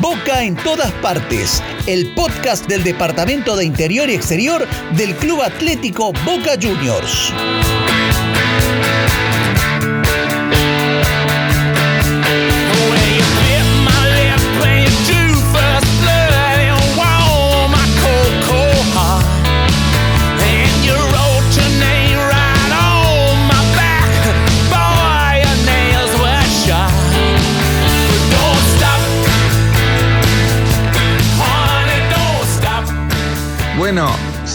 Boca en todas partes, el podcast del Departamento de Interior y Exterior del Club Atlético Boca Juniors.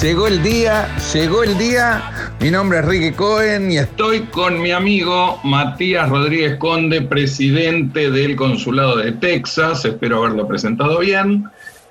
Llegó el día, llegó el día. Mi nombre es Ricky Cohen y estoy con mi amigo Matías Rodríguez Conde, presidente del Consulado de Texas. Espero haberlo presentado bien.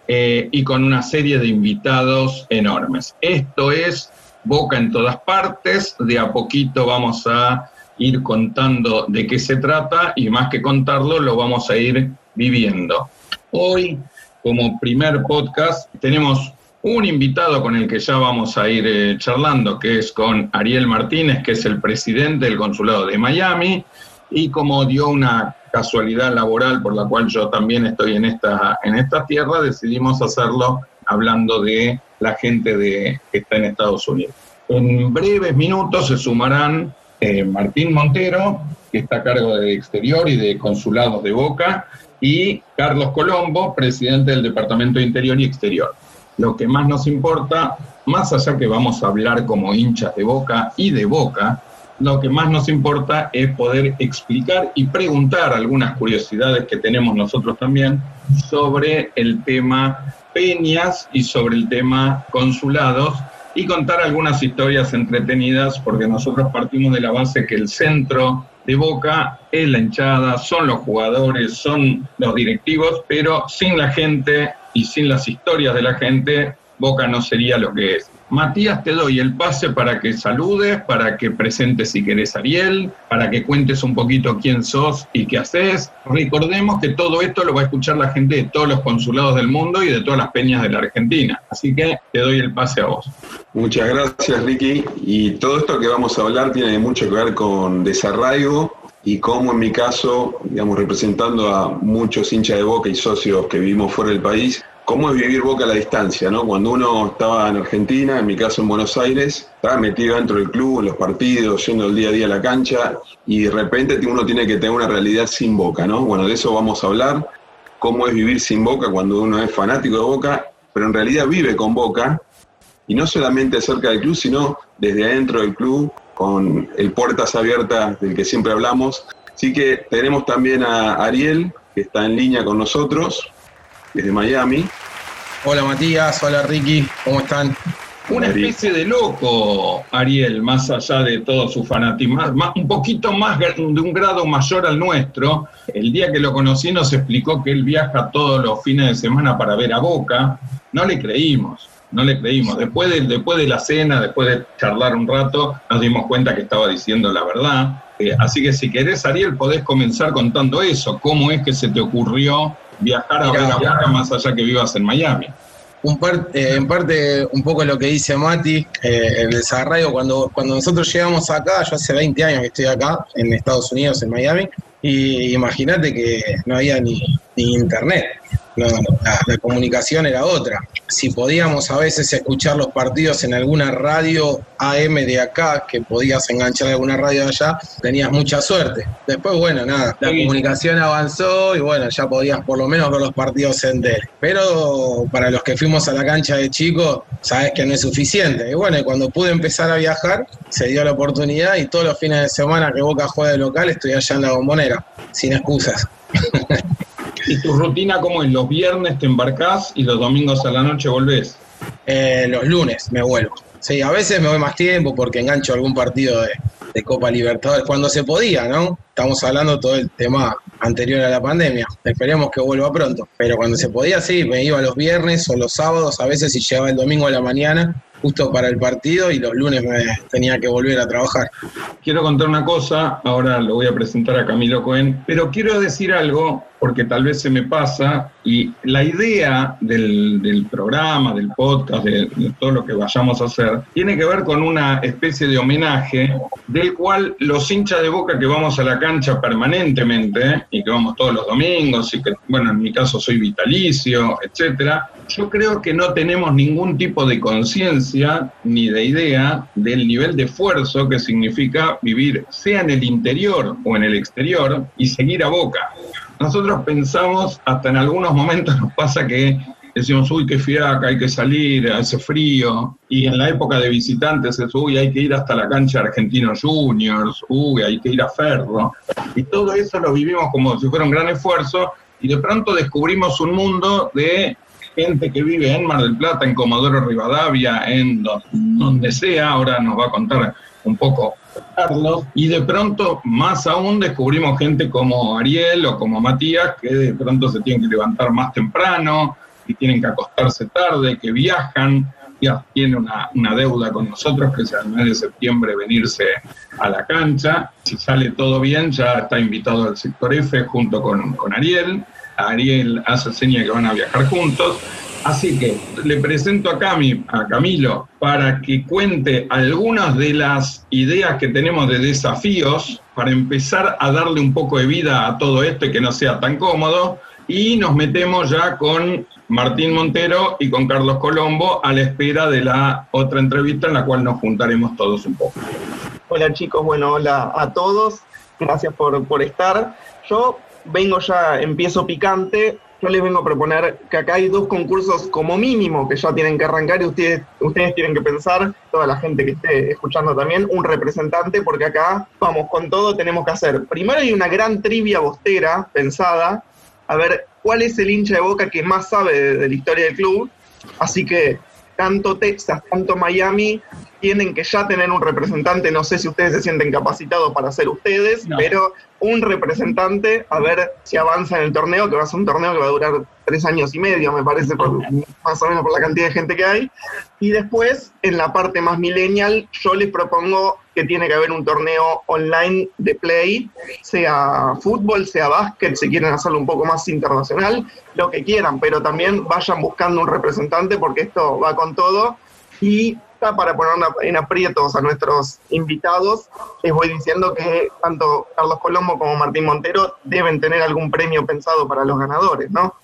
Eh, y con una serie de invitados enormes. Esto es Boca en todas partes. De a poquito vamos a ir contando de qué se trata y más que contarlo, lo vamos a ir viviendo. Hoy, como primer podcast, tenemos un invitado con el que ya vamos a ir eh, charlando, que es con Ariel Martínez, que es el presidente del Consulado de Miami, y como dio una casualidad laboral por la cual yo también estoy en esta, en esta tierra, decidimos hacerlo hablando de la gente de, que está en Estados Unidos. En breves minutos se sumarán eh, Martín Montero, que está a cargo de Exterior y de Consulados de Boca, y Carlos Colombo, presidente del Departamento de Interior y Exterior lo que más nos importa, más allá que vamos a hablar como hinchas de boca y de boca, lo que más nos importa es poder explicar y preguntar algunas curiosidades que tenemos nosotros también sobre el tema peñas y sobre el tema consulados y contar algunas historias entretenidas porque nosotros partimos de la base que el centro de Boca es la hinchada, son los jugadores, son los directivos, pero sin la gente y sin las historias de la gente, Boca no sería lo que es. Matías, te doy el pase para que saludes, para que presentes si querés a Ariel, para que cuentes un poquito quién sos y qué haces. Recordemos que todo esto lo va a escuchar la gente de todos los consulados del mundo y de todas las peñas de la Argentina. Así que te doy el pase a vos. Muchas gracias, Ricky. Y todo esto que vamos a hablar tiene mucho que ver con desarraigo y cómo en mi caso, digamos, representando a muchos hinchas de Boca y socios que vivimos fuera del país, cómo es vivir Boca a la distancia, ¿no? Cuando uno estaba en Argentina, en mi caso en Buenos Aires, estaba metido dentro del club, en los partidos, yendo el día a día a la cancha, y de repente uno tiene que tener una realidad sin Boca, ¿no? Bueno, de eso vamos a hablar, cómo es vivir sin Boca cuando uno es fanático de Boca, pero en realidad vive con Boca, y no solamente cerca del club, sino desde adentro del club, con el puertas abiertas del que siempre hablamos. Así que tenemos también a Ariel, que está en línea con nosotros desde Miami. Hola Matías, hola Ricky, ¿cómo están? Una especie de loco, Ariel, más allá de todo su fanatismo, un poquito más de un grado mayor al nuestro. El día que lo conocí nos explicó que él viaja todos los fines de semana para ver a Boca. No le creímos, no le creímos. Después de, después de la cena, después de charlar un rato, nos dimos cuenta que estaba diciendo la verdad. Eh, así que si querés, Ariel, podés comenzar contando eso. ¿Cómo es que se te ocurrió viajar a ver a Boca más allá que vivas en Miami. Un eh, en parte, un poco lo que dice Mati, eh, el desarrollo, cuando, cuando nosotros llegamos acá, yo hace 20 años que estoy acá, en Estados Unidos, en Miami, y imagínate que no había ni, ni internet la, comunicación era otra. Si podíamos a veces escuchar los partidos en alguna radio AM de acá, que podías enganchar alguna radio de allá, tenías mucha suerte. Después, bueno, nada, la comunicación avanzó y bueno, ya podías por lo menos ver los partidos en tele. Pero para los que fuimos a la cancha de chicos, sabes que no es suficiente. Y bueno, cuando pude empezar a viajar, se dio la oportunidad y todos los fines de semana que Boca juega de local, estoy allá en la bombonera, sin excusas. ¿Y tu rutina cómo es? ¿Los viernes te embarcás y los domingos a la noche volvés? Eh, los lunes me vuelvo. Sí, a veces me voy más tiempo porque engancho algún partido de, de Copa Libertadores, cuando se podía, ¿no? Estamos hablando todo el tema anterior a la pandemia. Esperemos que vuelva pronto. Pero cuando se podía, sí, me iba los viernes o los sábados, a veces si llegaba el domingo a la mañana, justo para el partido, y los lunes me tenía que volver a trabajar. Quiero contar una cosa, ahora lo voy a presentar a Camilo Cohen, pero quiero decir algo, porque tal vez se me pasa, Y la idea del, programa, del podcast, de, todo lo que vayamos a hacer, tiene que ver con una especie de homenaje del cual los hinchas de boca que vamos a la cancha permanentemente y que vamos todos los domingos y que, bueno, en mi caso soy vitalicio, etcétera, yo creo que no tenemos ningún tipo de conciencia ni de idea del nivel de esfuerzo que significa vivir, sea en el interior o en el exterior, y seguir a boca. Nosotros pensamos, hasta en algunos momentos nos pasa que decimos, uy, qué fiaca, hay que salir, hace frío. Y en la época de visitantes es, uy, hay que ir hasta la cancha Argentinos Juniors, uy, hay que ir a Ferro. Y todo eso lo vivimos como si fuera un gran esfuerzo y de pronto descubrimos un mundo de gente que vive en Mar del Plata, en Comodoro Rivadavia, en donde sea, ahora nos va a contar un poco Y de pronto, más aún, descubrimos gente como Ariel o como Matías, que de pronto se tienen que levantar más temprano, que tienen que acostarse tarde, que viajan, ya tiene una, deuda con nosotros, que es al mes de septiembre venirse a la cancha. Si sale todo bien, ya está invitado al sector F junto con, con Ariel. Ariel hace seña que van a viajar juntos. Así que le presento a, Cami, a Camilo para que cuente algunas de las ideas que tenemos de desafíos para empezar a darle un poco de vida a todo esto y que no sea tan cómodo. Y nos metemos ya con Martín Montero y con Carlos Colombo a la espera de la otra entrevista en la cual nos juntaremos todos un poco. Hola chicos, bueno, hola a todos. Gracias por, por estar. Yo vengo ya, empiezo picante yo les vengo a proponer que acá hay dos concursos como mínimo que ya tienen que arrancar y ustedes, ustedes tienen que pensar, toda la gente que esté escuchando también, un representante, porque acá vamos con todo, tenemos que hacer. Primero hay una gran trivia bostera pensada, a ver cuál es el hincha de boca que más sabe de la historia del club. Así que tanto Texas, tanto Miami tienen que ya tener un representante, no sé si ustedes se sienten capacitados para ser ustedes, pero un representante a ver si avanza en el torneo, que va a ser un torneo que va a durar tres años y medio, me parece, más o menos por la cantidad de gente que hay. Y después, en la parte más millennial, yo les propongo que tiene que haber un torneo online de play, sea fútbol, sea básquet, si quieren hacerlo un poco más internacional, lo que quieran, pero también vayan buscando un representante porque esto va con todo. Y para poner en aprietos a nuestros invitados, les voy diciendo que tanto Carlos Colombo como Martín Montero deben tener algún premio pensado para los ganadores, ¿no?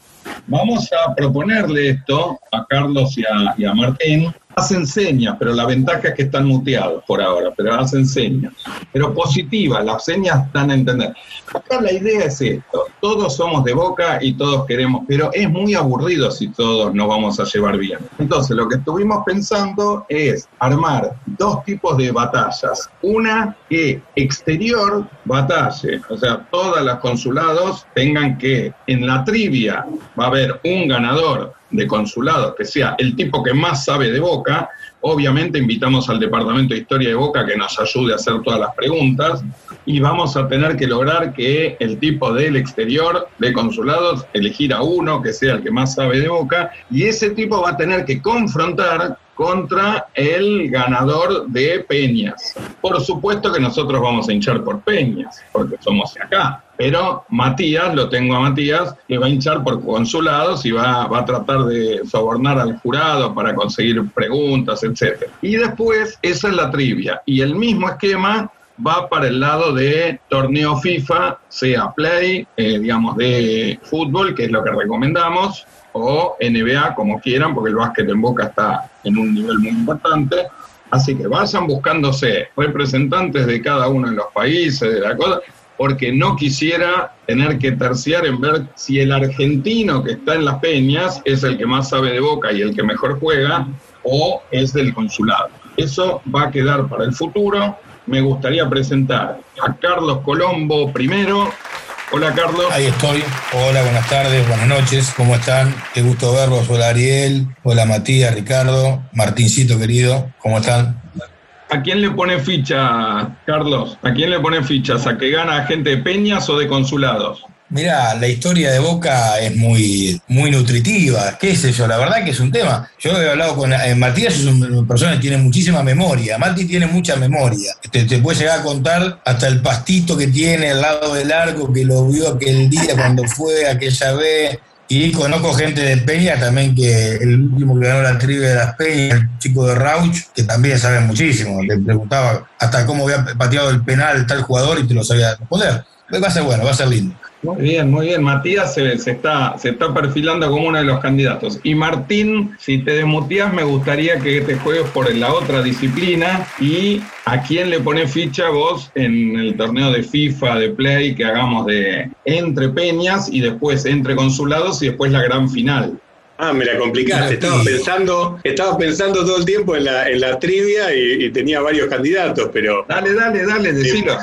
Vamos a proponerle esto a Carlos y a, Martín hacen señas, pero la ventaja es que están muteados por ahora, pero hacen señas. Pero positiva, las señas están a entender. Acá la idea es esto, todos somos de boca y todos queremos, pero es muy aburrido si todos nos vamos a llevar bien. Entonces lo que estuvimos pensando es armar dos tipos de batallas. Una que exterior batalle, o sea, todos los consulados tengan que en la trivia va a haber un ganador de consulados, que sea el tipo que más sabe de Boca. Obviamente invitamos al Departamento de Historia de Boca que nos ayude a hacer todas las preguntas y vamos a tener que lograr que el tipo del exterior de consulados elegir a uno que sea el que más sabe de Boca y ese tipo va a tener que confrontar contra el ganador de Peñas. Por supuesto que nosotros vamos a hinchar por Peñas, porque somos acá. Pero Matías, lo tengo a Matías, que va a hinchar por consulados y va, va a tratar de sobornar al jurado para conseguir preguntas, etc. Y después, esa es la trivia. Y el mismo esquema va para el lado de torneo FIFA, sea play, eh, digamos, de fútbol, que es lo que recomendamos, o NBA, como quieran, porque el básquet en Boca está en un nivel muy importante. Así que vayan buscándose representantes de cada uno de los países, de la cosa, porque no quisiera tener que terciar en ver si el argentino que está en las peñas es el que más sabe de Boca y el que mejor juega, o es del consulado. Eso va a quedar para el futuro. Me gustaría presentar a Carlos Colombo primero, Hola Carlos. Ahí estoy. Hola, buenas tardes, buenas noches. ¿Cómo están? Qué gusto verlos. Hola Ariel. Hola Matías, Ricardo, Martincito querido. ¿Cómo están? ¿A quién le pone ficha, Carlos? ¿A quién le pone fichas? ¿A que gana gente de peñas o de consulados? Mira, la historia de Boca es muy, muy nutritiva, qué sé yo, la verdad que es un tema. Yo he hablado con eh, es una persona que tiene muchísima memoria, Mati tiene mucha memoria. Te, te, puede llegar a contar hasta el pastito que tiene al lado del arco, que lo vio aquel día cuando fue aquella vez, Y conozco gente de Peña también, que el último que ganó la trivia de las Peñas, el chico de Rauch, que también sabe muchísimo. Le preguntaba hasta cómo había pateado el penal tal jugador y te lo sabía responder. Va a ser bueno, va a ser lindo. Muy bien, muy bien. Matías se, está, se está perfilando como uno de los candidatos. Y Martín, si te desmuteas, me gustaría que te juegues por la otra disciplina. ¿Y a quién le pones ficha vos en el torneo de FIFA, de Play, que hagamos de entre peñas y después entre consulados y después la gran final? Ah, me la complicaste. Estaba pensando, estaba pensando todo el tiempo en la, en la trivia y, tenía varios candidatos, pero. Dale, dale, dale, decilo.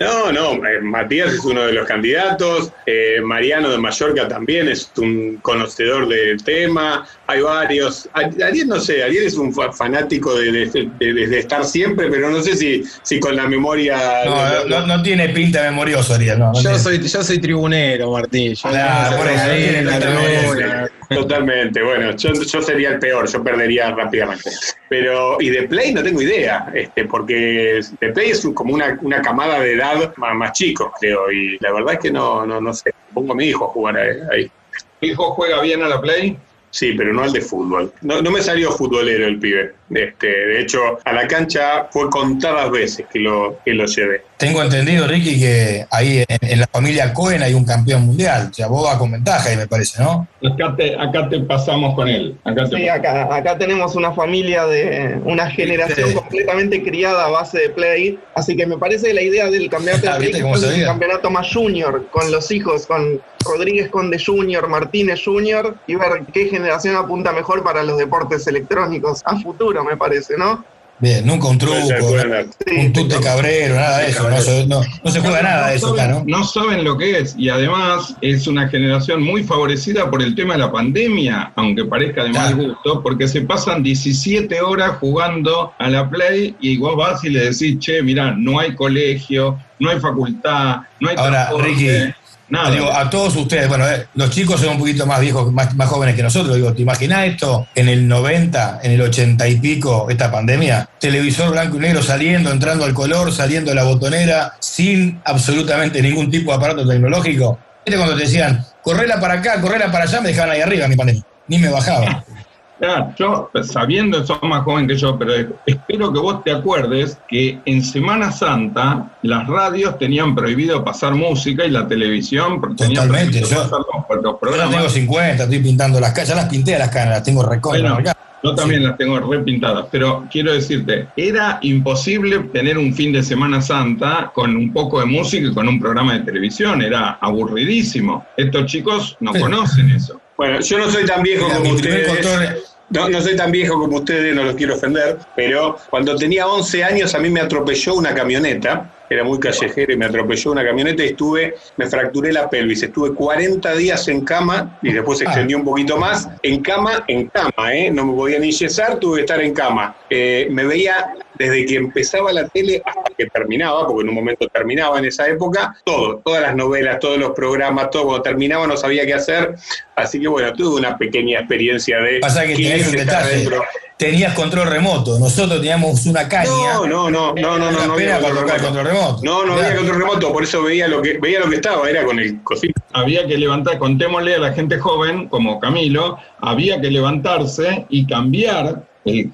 No, no, eh, Matías es uno de los candidatos. Eh, Mariano de Mallorca también es un conocedor del tema. Hay varios. Ariel, no sé, Ariel es un fanático de, estar siempre, pero no sé si, si con la memoria. No, no, tiene pinta memorioso, Ariel. No, yo, soy, yo soy tribunero, Martín. Yo por ahí, Totalmente, bueno, yo, sería el peor, yo perdería rápidamente. Pero, y de Play no tengo idea, este, porque de Play es como una, camada de edad más, más, chico, creo, y la verdad es que no, no, no sé, pongo a mi hijo a jugar ahí. hijo juega bien a la Play? Sí, pero no al de fútbol. No, no me salió futbolero el pibe. Este, de hecho, a la cancha fue contadas veces que lo, que lo llevé. Tengo entendido, Ricky, que ahí en, la familia Cohen hay un campeón mundial. O sea, vos vas con ventaja ahí, me parece, ¿no? Acá te, acá te pasamos con él. Acá sí, acá, acá tenemos una familia de una generación completamente criada a base de play. Así que me parece que la idea del campeonato de play es un campeonato más junior, con los hijos, con Rodríguez Conde Junior, Martínez Junior, y ver qué generación apunta mejor para los deportes electrónicos a futuro me parece, ¿no? Bien, nunca un truco, un tute cabrero, nada de eso. No, se juega nada de eso acá, ¿no? No saben lo que es. Y además es una generación muy favorecida por el tema de la pandemia, aunque parezca de mal gusto, porque se pasan 17 horas jugando a la Play y vos vas y le decís, che, mirá, no hay colegio, no hay facultad, no hay Ahora, Ricky, Digo, a todos ustedes, bueno, eh, los chicos son un poquito más viejos, más, jóvenes que nosotros. Digo, ¿te imaginas esto en el 90, en el 80 y pico, esta pandemia? Televisor blanco y negro saliendo, entrando al color, saliendo la botonera, sin absolutamente ningún tipo de aparato tecnológico. ¿Viste cuando te decían, correla para acá, correla para allá? Me dejaban ahí arriba mi pandemia. Ni me bajaba. Yo, sabiendo, sos más joven que yo, pero espero que vos te acuerdes que en Semana Santa las radios tenían prohibido pasar música y la televisión Totalmente, yo, los, programas. Yo tengo 50, estoy pintando las caras, ya las pinté a las caras, las tengo recontra bueno, Yo también las tengo repintadas, pero quiero decirte, era imposible tener un fin de Semana Santa con un poco de música y con un programa de televisión, era aburridísimo. Estos chicos no conocen eso. Bueno, yo no soy tan viejo como ustedes. No, no soy tan viejo como ustedes, no los quiero ofender, pero cuando tenía 11 años a mí me atropelló una camioneta, era muy callejero y me atropelló una camioneta y estuve, me fracturé la pelvis, estuve 40 días en cama y después se ah. extendió un poquito más, en cama, en cama, ¿eh? no me podía ni yesar, tuve que estar en cama. Eh, me veía desde que empezaba la tele hasta que terminaba, porque en un momento terminaba en esa época, todo, todas las novelas, todos los programas, todo, cuando terminaba no sabía qué hacer, así que bueno, tuve una pequeña experiencia de... Pasa que tenías un detalle, tenías control remoto, nosotros teníamos una caña. No, no, no, no, no, no, no, había control remoto. No, no había control remoto, por eso veía lo que veía lo que estaba, era con el cosito. Había que levantar, contémosle a la gente joven, como Camilo, había que levantarse y cambiar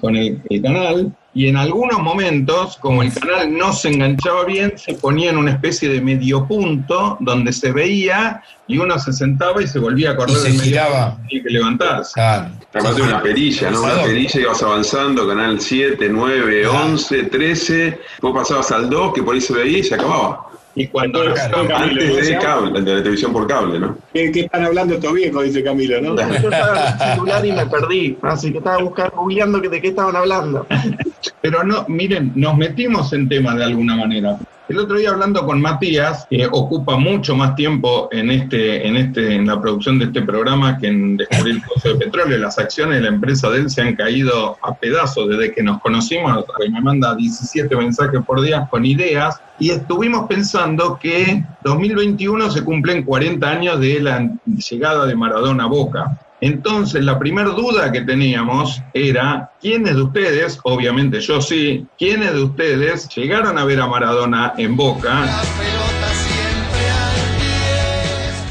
con el canal y en algunos momentos, como el canal no se enganchaba bien, se ponía en una especie de medio punto donde se veía y uno se sentaba y se volvía a correr. Y se giraba. Tenía que levantarse. Claro. Aparte una perilla, ¿no? Una perilla, ibas avanzando, canal 7, 9, 11, 13, vos pasabas al 2, que por ahí se veía y se acababa. Y cuando antes de cable, de la televisión por cable, ¿no? ¿Qué, están hablando estos viejos? Dice Camilo, ¿no? Yo estaba en el celular y me perdí, así que estaba buscando, googleando de qué estaban hablando. Pero no, miren, nos metimos en tema de alguna manera. El otro día hablando con Matías, que ocupa mucho más tiempo en este, en este, en la producción de este programa que en descubrir el pozo de petróleo. Las acciones de la empresa de él se han caído a pedazos desde que nos conocimos. Me manda 17 mensajes por día con ideas. Y estuvimos pensando que 2021 se cumplen 40 años de la llegada de Maradona a Boca. Entonces, la primera duda que teníamos era, ¿quiénes de ustedes, obviamente yo sí, quiénes de ustedes llegaron a ver a Maradona en Boca?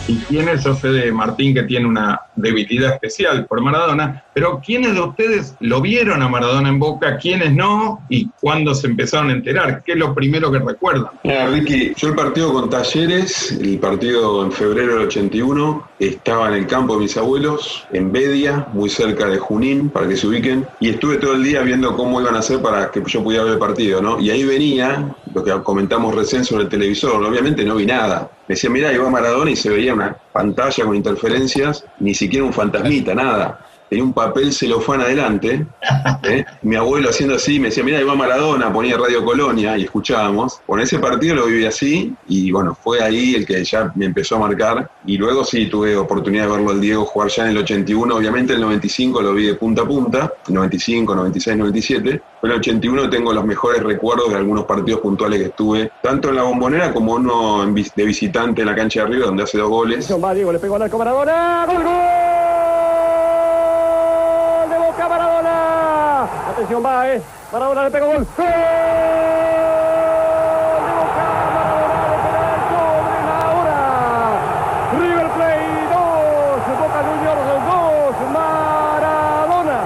Y quiénes, yo sé de Martín que tiene una debilidad especial por Maradona, pero ¿quiénes de ustedes lo vieron a Maradona en Boca, quiénes no y cuándo se empezaron a enterar? ¿Qué es lo primero que recuerdan? Ricky, yo el partido con Talleres, el partido en febrero del 81, estaba en el campo de mis abuelos, en Bedia, muy cerca de Junín, para que se ubiquen, y estuve todo el día viendo cómo iban a hacer para que yo pudiera ver el partido, ¿no? Y ahí venía lo que comentamos recién sobre el televisor, obviamente no vi nada. Me decía, mira, iba Maradona y se veía una pantalla con interferencias, ni siquiera un fantasmita, nada tenía un papel celofán adelante, ¿eh? mi abuelo haciendo así, me decía, mira, iba Maradona, ponía Radio Colonia y escuchábamos. Con ese partido lo viví así y bueno, fue ahí el que ya me empezó a marcar y luego sí tuve oportunidad de verlo al Diego jugar ya en el 81, obviamente el 95 lo vi de punta a punta, 95, 96, 97, pero en el 81 tengo los mejores recuerdos de algunos partidos puntuales que estuve, tanto en la bombonera como uno de visitante en la cancha de arriba donde hace dos goles. Va, Diego, le pegó al arco Maradona, ¡Gol, gol! Atención, va, eh. Maradona le pegó gol. ¡Gol! River Plate 2, Boca Juniors 2, Maradona.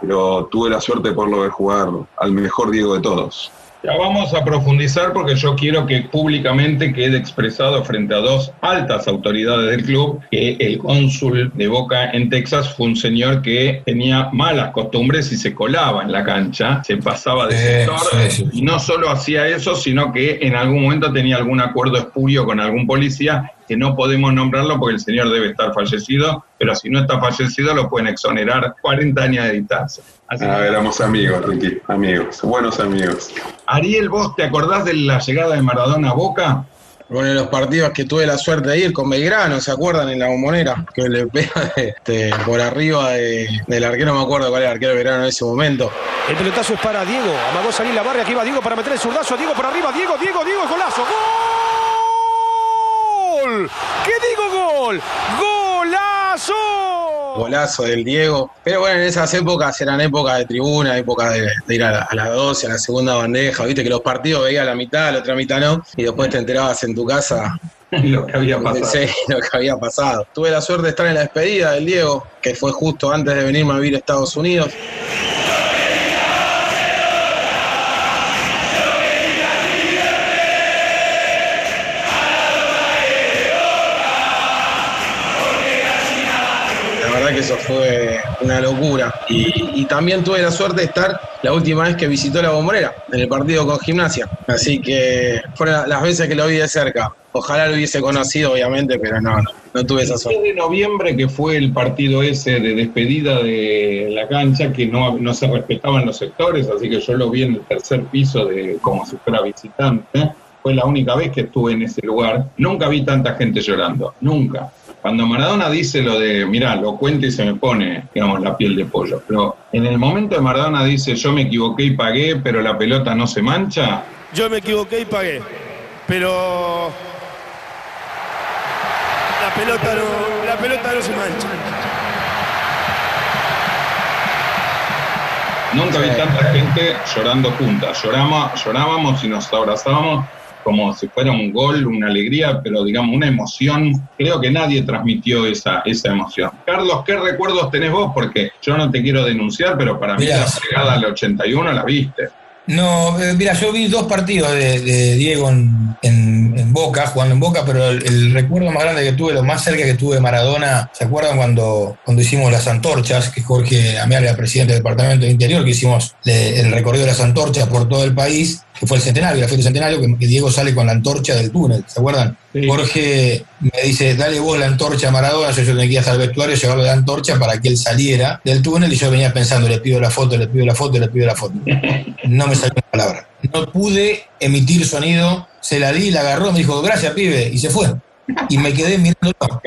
Pero tuve la suerte por lo de jugar al mejor Diego de todos. Ya vamos a profundizar porque yo quiero que públicamente quede expresado frente a dos altas autoridades del club que el cónsul de Boca en Texas fue un señor que tenía malas costumbres y se colaba en la cancha, se pasaba de sector y no solo hacía eso, sino que en algún momento tenía algún acuerdo espurio con algún policía que no podemos nombrarlo porque el señor debe estar fallecido, pero si no está fallecido lo pueden exonerar 40 años de distancia. Así ah, éramos amigos, Ricky, amigos, buenos amigos. Ariel, ¿vos te acordás de la llegada de Maradona a Boca? Bueno, los partidos que tuve la suerte de ir con Belgrano, ¿se acuerdan? En la bombonera, que le pega este, por arriba del arquero, no me acuerdo cuál era el arquero de Belgrano en ese momento. El pelotazo es para Diego, amagó salir la barra, aquí va Diego para meter el zurdazo, Diego por arriba, Diego, Diego, Diego, golazo, ¡gol! ¿Qué digo gol? ¡Golazo! golazo del Diego. Pero bueno, en esas épocas eran épocas de tribuna, épocas de, ir a, la, 12, a la segunda bandeja. Viste que los partidos veías la mitad, la otra mitad no, y después te enterabas en tu casa lo que había pasado. Sí, lo que había pasado. Tuve la suerte de estar en la despedida del Diego, que fue justo antes de venirme a vivir a Estados Unidos. Eso fue una locura. Y, también tuve la suerte de estar la última vez que visitó la bombonera, en el partido con gimnasia. Así que fueron las veces que lo vi de cerca. Ojalá lo hubiese conocido, obviamente, pero no, no, tuve esa suerte. de noviembre, que fue el partido ese de despedida de la cancha, que no, no se respetaban los sectores, así que yo lo vi en el tercer piso de como si fuera visitante. Fue la única vez que estuve en ese lugar. Nunca vi tanta gente llorando, nunca. Cuando Maradona dice lo de, mira, lo cuenta y se me pone, digamos, la piel de pollo, pero en el momento de Maradona dice, yo me equivoqué y pagué, pero la pelota no se mancha. Yo me equivoqué y pagué, pero la pelota no, la pelota no se mancha. Nunca vi tanta gente llorando juntas. Lloramos, llorábamos y nos abrazábamos como si fuera un gol, una alegría, pero digamos una emoción. Creo que nadie transmitió esa, esa emoción. Carlos, ¿qué recuerdos tenés vos? Porque yo no te quiero denunciar, pero para mí la llegada al 81 la viste. No, eh, mira, yo vi dos partidos de, Diego en, Boca, jugando en Boca, pero el, recuerdo más grande que tuve, lo más cerca que tuve de Maradona, ¿se acuerdan cuando, cuando hicimos las antorchas? Que Jorge Amiar era presidente del Departamento de Interior, que hicimos el recorrido de las antorchas por todo el país que fue el centenario, la fiesta del centenario, que, Diego sale con la antorcha del túnel, ¿se acuerdan? Jorge me dice, dale vos la antorcha a Maradona, yo, yo tenía que ir hasta el vestuario, llevarle la antorcha para que él saliera del túnel y yo venía pensando, le pido la foto, le pido la foto, le pido la foto. No me salió una palabra. No pude emitir sonido, se la di, la agarró, me dijo, gracias, pibe, y se fue y me quedé mirándolo.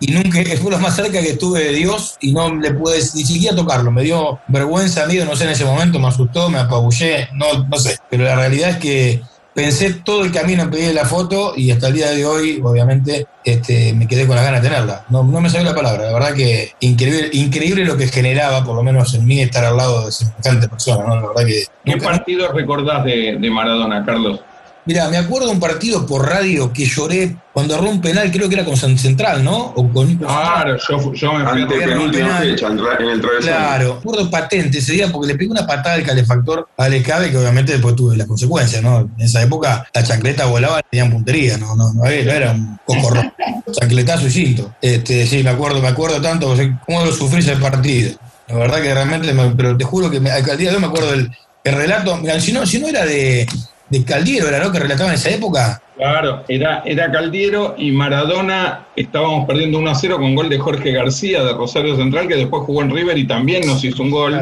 Y nunca, fue lo más cerca que estuve de Dios y no le pude ni siquiera tocarlo. Me dio vergüenza, miedo, no sé, en ese momento me asustó, me apabullé, no, no sé. Pero la realidad es que pensé todo el camino en pedir la foto y hasta el día de hoy, obviamente, este, me quedé con la ganas de tenerla. No, no me salió la palabra, la verdad que increíble, increíble lo que generaba, por lo menos en mí, estar al lado de semejante persona. ¿no? La verdad que ¿Qué partido recordás de, de Maradona, Carlos? Mira, me acuerdo de un partido por radio que lloré cuando erró un penal, creo que era con San Central, ¿no? O con Claro, yo, yo me fui Antes en última fecha, en el travesaño. Claro, me acuerdo patente ese día porque le pegué una patada al calefactor a Lecave que obviamente después tuve las consecuencias, ¿no? En esa época la chancleta volaba y tenían puntería, no, no, no, era, era un cocorro, chancletazo y cinto. Este, sí, me acuerdo, me acuerdo tanto, cómo lo sufrí ese partido. La verdad que realmente, me- pero te juro que me- al día de hoy me acuerdo del el relato, mira, si no, si no era de, de Caldiero, era lo que relataba en esa época. Claro, era, era Caldiero y Maradona estábamos perdiendo 1 a 0 con gol de Jorge García de Rosario Central, que después jugó en River y también nos hizo un gol.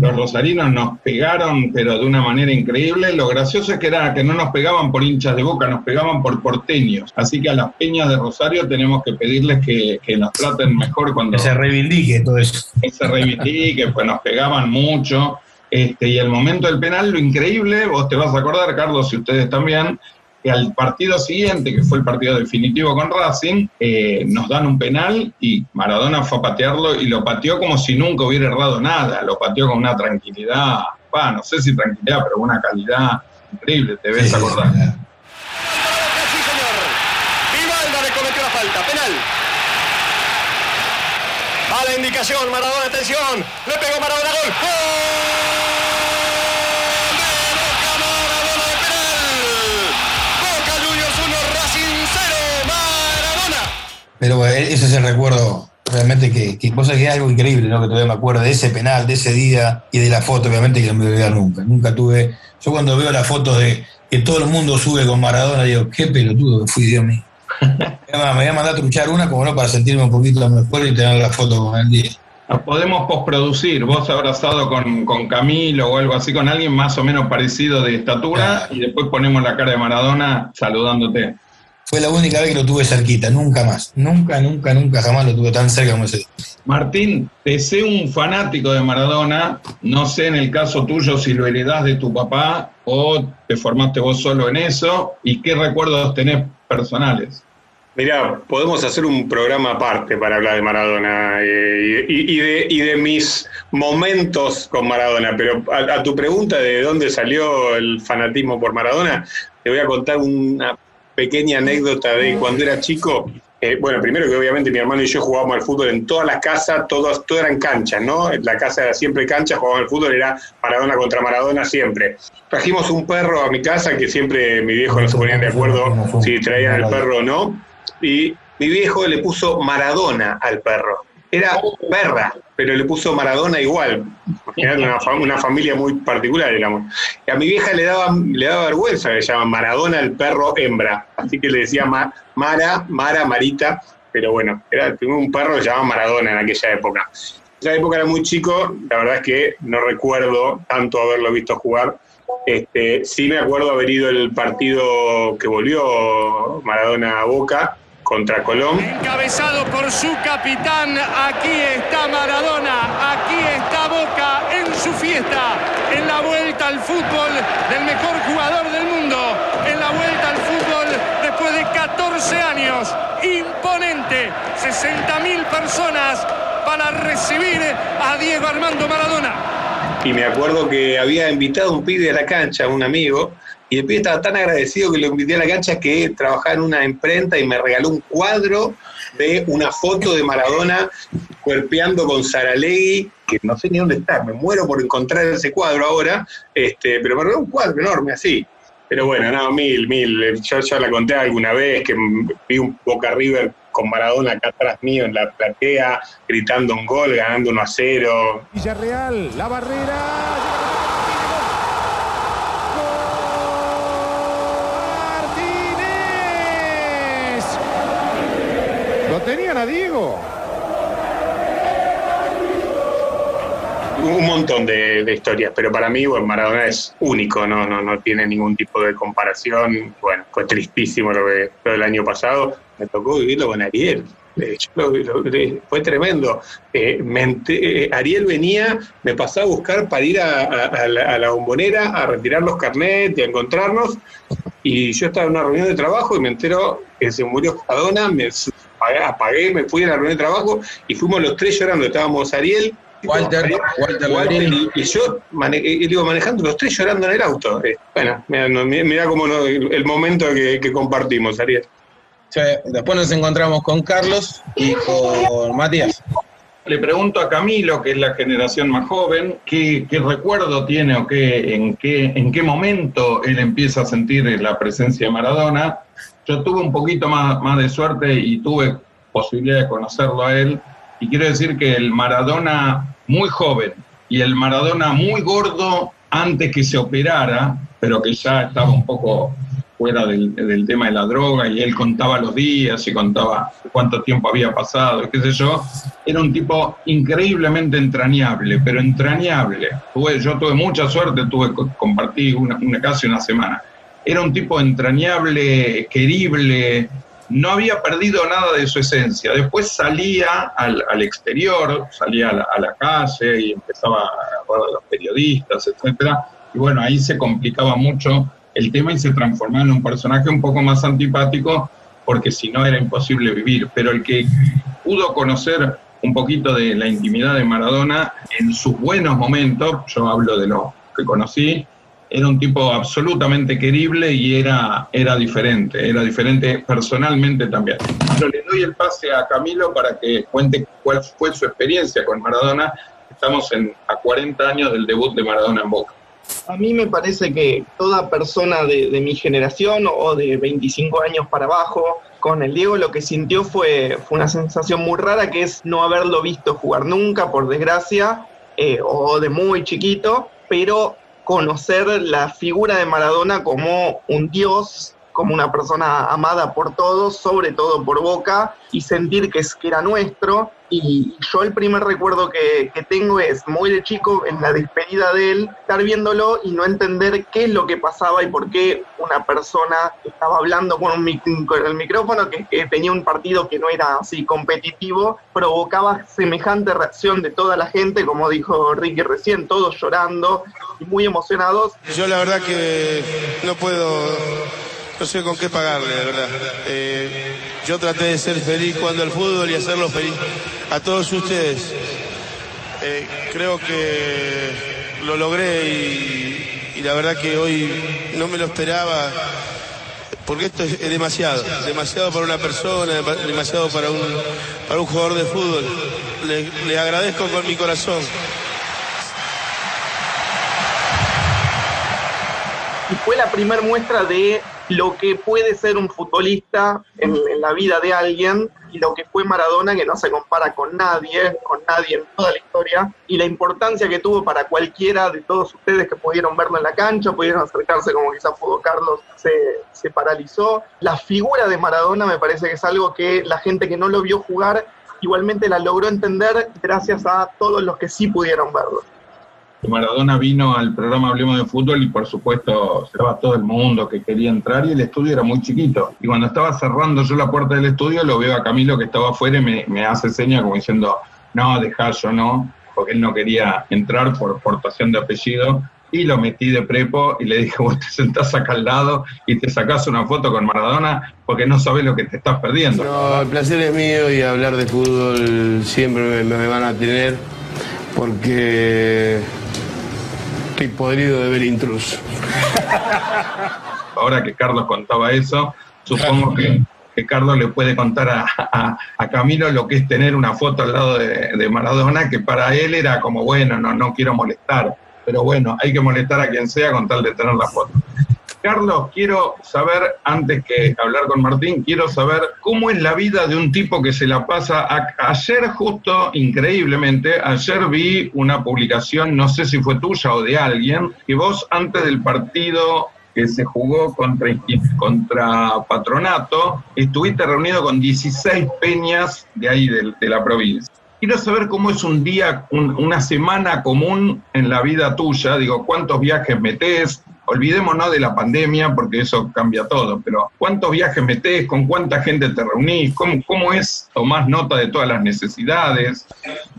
Los rosarinos nos pegaron, pero de una manera increíble. Lo gracioso es que era que no nos pegaban por hinchas de boca, nos pegaban por porteños. Así que a las peñas de Rosario tenemos que pedirles que, que nos traten mejor cuando Que se reivindique todo eso. que se reivindique, pues nos pegaban mucho. Este, y el momento del penal, lo increíble, vos te vas a acordar, Carlos, y ustedes también, que al partido siguiente, que fue el partido definitivo con Racing, eh, nos dan un penal y Maradona fue a patearlo y lo pateó como si nunca hubiera errado nada, lo pateó con una tranquilidad, no sé si tranquilidad, pero una calidad increíble, te ves Sí, acordar. sí, Sí, señor. Vivalda le cometió la falta. Penal. A la indicación, Maradona, atención. Le pegó Maradona, gol. ¡Gol! Pero bueno, ese es el recuerdo realmente que, que cosa que es algo increíble, ¿no? Que todavía me acuerdo de ese penal, de ese día y de la foto, obviamente, que no me voy a olvidar nunca. Nunca tuve. Yo cuando veo la foto de que todo el mundo sube con Maradona, digo, qué pelotudo que fui, Dios mío. Me voy a mandar a truchar una como no para sentirme un poquito mejor y tener la foto con el día. Nos podemos postproducir, vos abrazado con, con Camilo o algo así, con alguien más o menos parecido de estatura, Claro. y después ponemos la cara de Maradona saludándote. Fue la única vez que lo tuve cerquita, nunca más. Nunca, nunca, nunca jamás lo tuve tan cerca como ese día. Martín, te sé un fanático de Maradona, no sé en el caso tuyo si lo heredás de tu papá o te formaste vos solo en eso, y qué recuerdos tenés personales. Mirá, podemos hacer un programa aparte para hablar de Maradona eh, y, y de, y de mis momentos con Maradona, pero a, a tu pregunta de dónde salió el fanatismo por Maradona, te voy a contar una pequeña anécdota de cuando era chico. Eh, bueno, primero que obviamente mi hermano y yo jugábamos al fútbol en todas las casas, todos, todo eran canchas, ¿no? La casa era siempre cancha, jugábamos al fútbol, era Maradona contra Maradona siempre. Trajimos un perro a mi casa que siempre mi viejo no se ponían de acuerdo si traían el perro o no. Y mi viejo le puso Maradona al perro. Era perra, pero le puso Maradona igual. Era una, una familia muy particular. Y a mi vieja le daba, le daba vergüenza le llaman Maradona al perro hembra. Así que le decía Ma- Mara, Mara, Marita. Pero bueno, era un perro que se llamaba Maradona en aquella época. En esa época era muy chico, la verdad es que no recuerdo tanto haberlo visto jugar. Este, sí me acuerdo haber ido el partido que volvió Maradona a Boca contra Colón. Encabezado por su capitán, aquí está Maradona, aquí está Boca en su fiesta, en la vuelta al fútbol del mejor jugador del mundo, en la vuelta al fútbol después de 14 años, imponente, 60.000 personas para recibir a Diego Armando Maradona. Y me acuerdo que había invitado un pibe a la cancha, un amigo, y el pibe estaba tan agradecido que lo invité a la cancha que trabajaba en una imprenta y me regaló un cuadro de una foto de Maradona cuerpeando con Saralegui, que no sé ni dónde está, me muero por encontrar ese cuadro ahora, este, pero me regaló un cuadro enorme así. Pero bueno, no, mil, mil. Yo ya la conté alguna vez que vi un Boca River con Maradona acá atrás mío en la platea, gritando un gol, ganando 1 a 0. Villarreal, la barrera. Martínez. Lo tenían a Diego. un montón de, de historias, pero para mí, bueno, Maradona es único, no, no, no tiene ningún tipo de comparación. Bueno, fue tristísimo lo, que, lo del año pasado. Me tocó vivirlo con Ariel. Lo- le- fue tremendo. Eh, eh, Ariel venía, me pasaba a buscar para ir a la bombonera a retirar los carnets y a encontrarnos. Y yo estaba en una reunión de trabajo y me entero que se murió Maradona, me apagué, apagué, me fui a la reunión de trabajo y fuimos los tres llorando. Estábamos Ariel, Walter, Walter, Walter y, yo digo, manejando los tres llorando en el auto. Eh, bueno, mira, cómo el, momento que, compartimos, Ariel. después nos encontramos con Carlos y con Matías. Le pregunto a Camilo, que es la generación más joven, qué, recuerdo tiene o qué, en, qué, en qué momento él empieza a sentir la presencia de Maradona. Yo tuve un poquito más, más de suerte y tuve posibilidad de conocerlo a él y quiero decir que el Maradona muy joven y el Maradona muy gordo antes que se operara, pero que ya estaba un poco fuera del, tema de la droga y él contaba los días y contaba cuánto tiempo había pasado, qué sé yo, era un tipo increíblemente entrañable, pero entrañable. yo tuve mucha suerte, tuve compartí una, una, casi una semana. Era un tipo entrañable, querible, no había perdido nada de su esencia. Después salía al, exterior, salía a la, calle y empezaba a hablar a los periodistas, etc. Y bueno, ahí se complicaba mucho el tema y se transformaba en un personaje un poco más antipático porque si no era imposible vivir. Pero el que pudo conocer un poquito de la intimidad de Maradona en sus buenos momentos, yo hablo de lo que conocí, era un tipo absolutamente querible y era, era diferente, era diferente personalmente también. Pero le doy el pase a Camilo para que cuente cuál fue su experiencia con Maradona. Estamos a 40 años del debut de Maradona en Boca. A mí me parece que toda persona de, de mi generación o de 25 años para abajo, con el Diego lo que sintió fue, fue una sensación muy rara, que es no haberlo visto jugar nunca, por desgracia, eh, o de muy chiquito, pero conocer la figura de Maradona como un dios, como una persona amada por todos, sobre todo por Boca, y sentir que, es, que era nuestro. Y yo el primer recuerdo que, tengo es, muy de chico, en la despedida de él, estar viéndolo y no entender qué es lo que pasaba y por qué una persona estaba hablando con, un, con el micrófono, que, tenía un partido que no era así competitivo, provocaba semejante reacción de toda la gente, como dijo Ricky recién, todos llorando y muy emocionados. Yo la verdad que no puedo no sé con qué pagarle, de verdad. Eh, yo traté de ser feliz cuando el fútbol y hacerlo feliz a todos ustedes. Eh, creo que lo logré y, la verdad que hoy no me lo esperaba, porque esto es, demasiado, demasiado para una persona, demasiado para un, para un jugador de fútbol. Le, le agradezco con mi corazón. Y fue la primera muestra de lo que puede ser un futbolista en, la vida de alguien y lo que fue Maradona, que no se compara con nadie, con nadie en toda la historia, y la importancia que tuvo para cualquiera de todos ustedes que pudieron verlo en la cancha, pudieron acercarse como quizás pudo Carlos, se, se paralizó. La figura de Maradona me parece que es algo que la gente que no lo vio jugar igualmente la logró entender gracias a todos los que sí pudieron verlo. Maradona vino al programa Hablemos de Fútbol y por supuesto estaba todo el mundo que quería entrar y el estudio era muy chiquito. Y cuando estaba cerrando yo la puerta del estudio lo veo a Camilo que estaba afuera y me, hace seña como diciendo, no, dejá yo no, porque él no quería entrar por portación de apellido. Y lo metí de prepo y le dije, vos te sentás acá al lado y te sacás una foto con Maradona porque no sabes lo que te estás perdiendo. No, el placer es mío y hablar de fútbol siempre me van a tener porque Estoy podrido de ver intruso. Ahora que Carlos contaba eso, supongo que, Carlos le puede contar a, Camilo lo que es tener una foto al lado de, Maradona, que para él era como, bueno, no, no quiero molestar, pero bueno, hay que molestar a quien sea con tal de tener la foto. Carlos, quiero saber, antes que hablar con Martín, quiero saber cómo es la vida de un tipo que se la pasa. ayer justo, increíblemente, ayer vi una publicación, no sé si fue tuya o de alguien, que vos antes del partido que se jugó contra, contra Patronato, estuviste reunido con 16 peñas de ahí, de, la provincia. Quiero saber cómo es un día, una semana común en la vida tuya. Digo, ¿cuántos viajes metés? Olvidémonos de la pandemia porque eso cambia todo, pero ¿cuántos viajes metés? ¿Con cuánta gente te reunís? ¿Cómo, cómo es? ¿Tomás nota de todas las necesidades?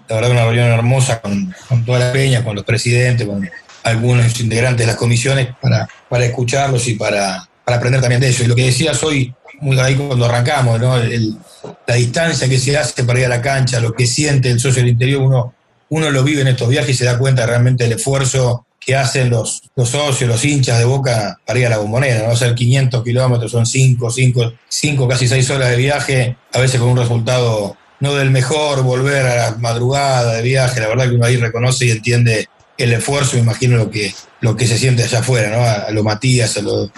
La verdad, una reunión hermosa con, con toda la peña, con los presidentes, con algunos integrantes de las comisiones para, para escucharlos y para, para aprender también de ellos. Y lo que decías hoy, muy ahí cuando arrancamos, ¿no? la distancia que se hace para ir a la cancha, lo que siente el socio del interior, uno uno lo vive en estos viajes y se da cuenta realmente del esfuerzo que hacen los, los socios, los hinchas de Boca para ir a la bombonera. No a ser 500 kilómetros, son 5, 5, 5, casi 6 horas de viaje, a veces con un resultado no del mejor, volver a la madrugada de viaje. La verdad que uno ahí reconoce y entiende el esfuerzo, me imagino lo que, lo que se siente allá afuera, ¿no? A, lo Matías, a lo,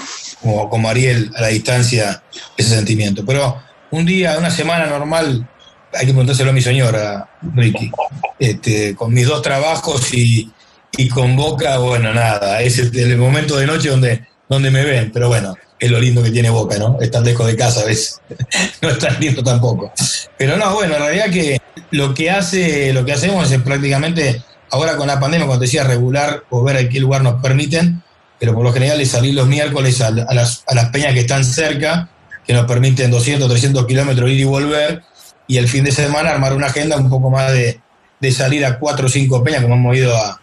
como, como Ariel, a la distancia, ese sentimiento. Pero un día, una semana normal, hay que preguntárselo a mi señora, Ricky. Este, con mis dos trabajos y, y con Boca, bueno, nada, es el, momento de noche donde, donde me ven, pero bueno, es lo lindo que tiene Boca, ¿no? Estar lejos de casa a veces, no es tan lindo tampoco. Pero no, bueno, en realidad que lo que hace, lo que hacemos es prácticamente ahora con la pandemia, cuando decía regular o ver a qué lugar nos permiten, pero por lo general es salir los miércoles a, las, peñas que están cerca, que nos permiten 200, 300 kilómetros ir y volver, y el fin de semana armar una agenda un poco más de, salir a cuatro o cinco peñas, como hemos ido a,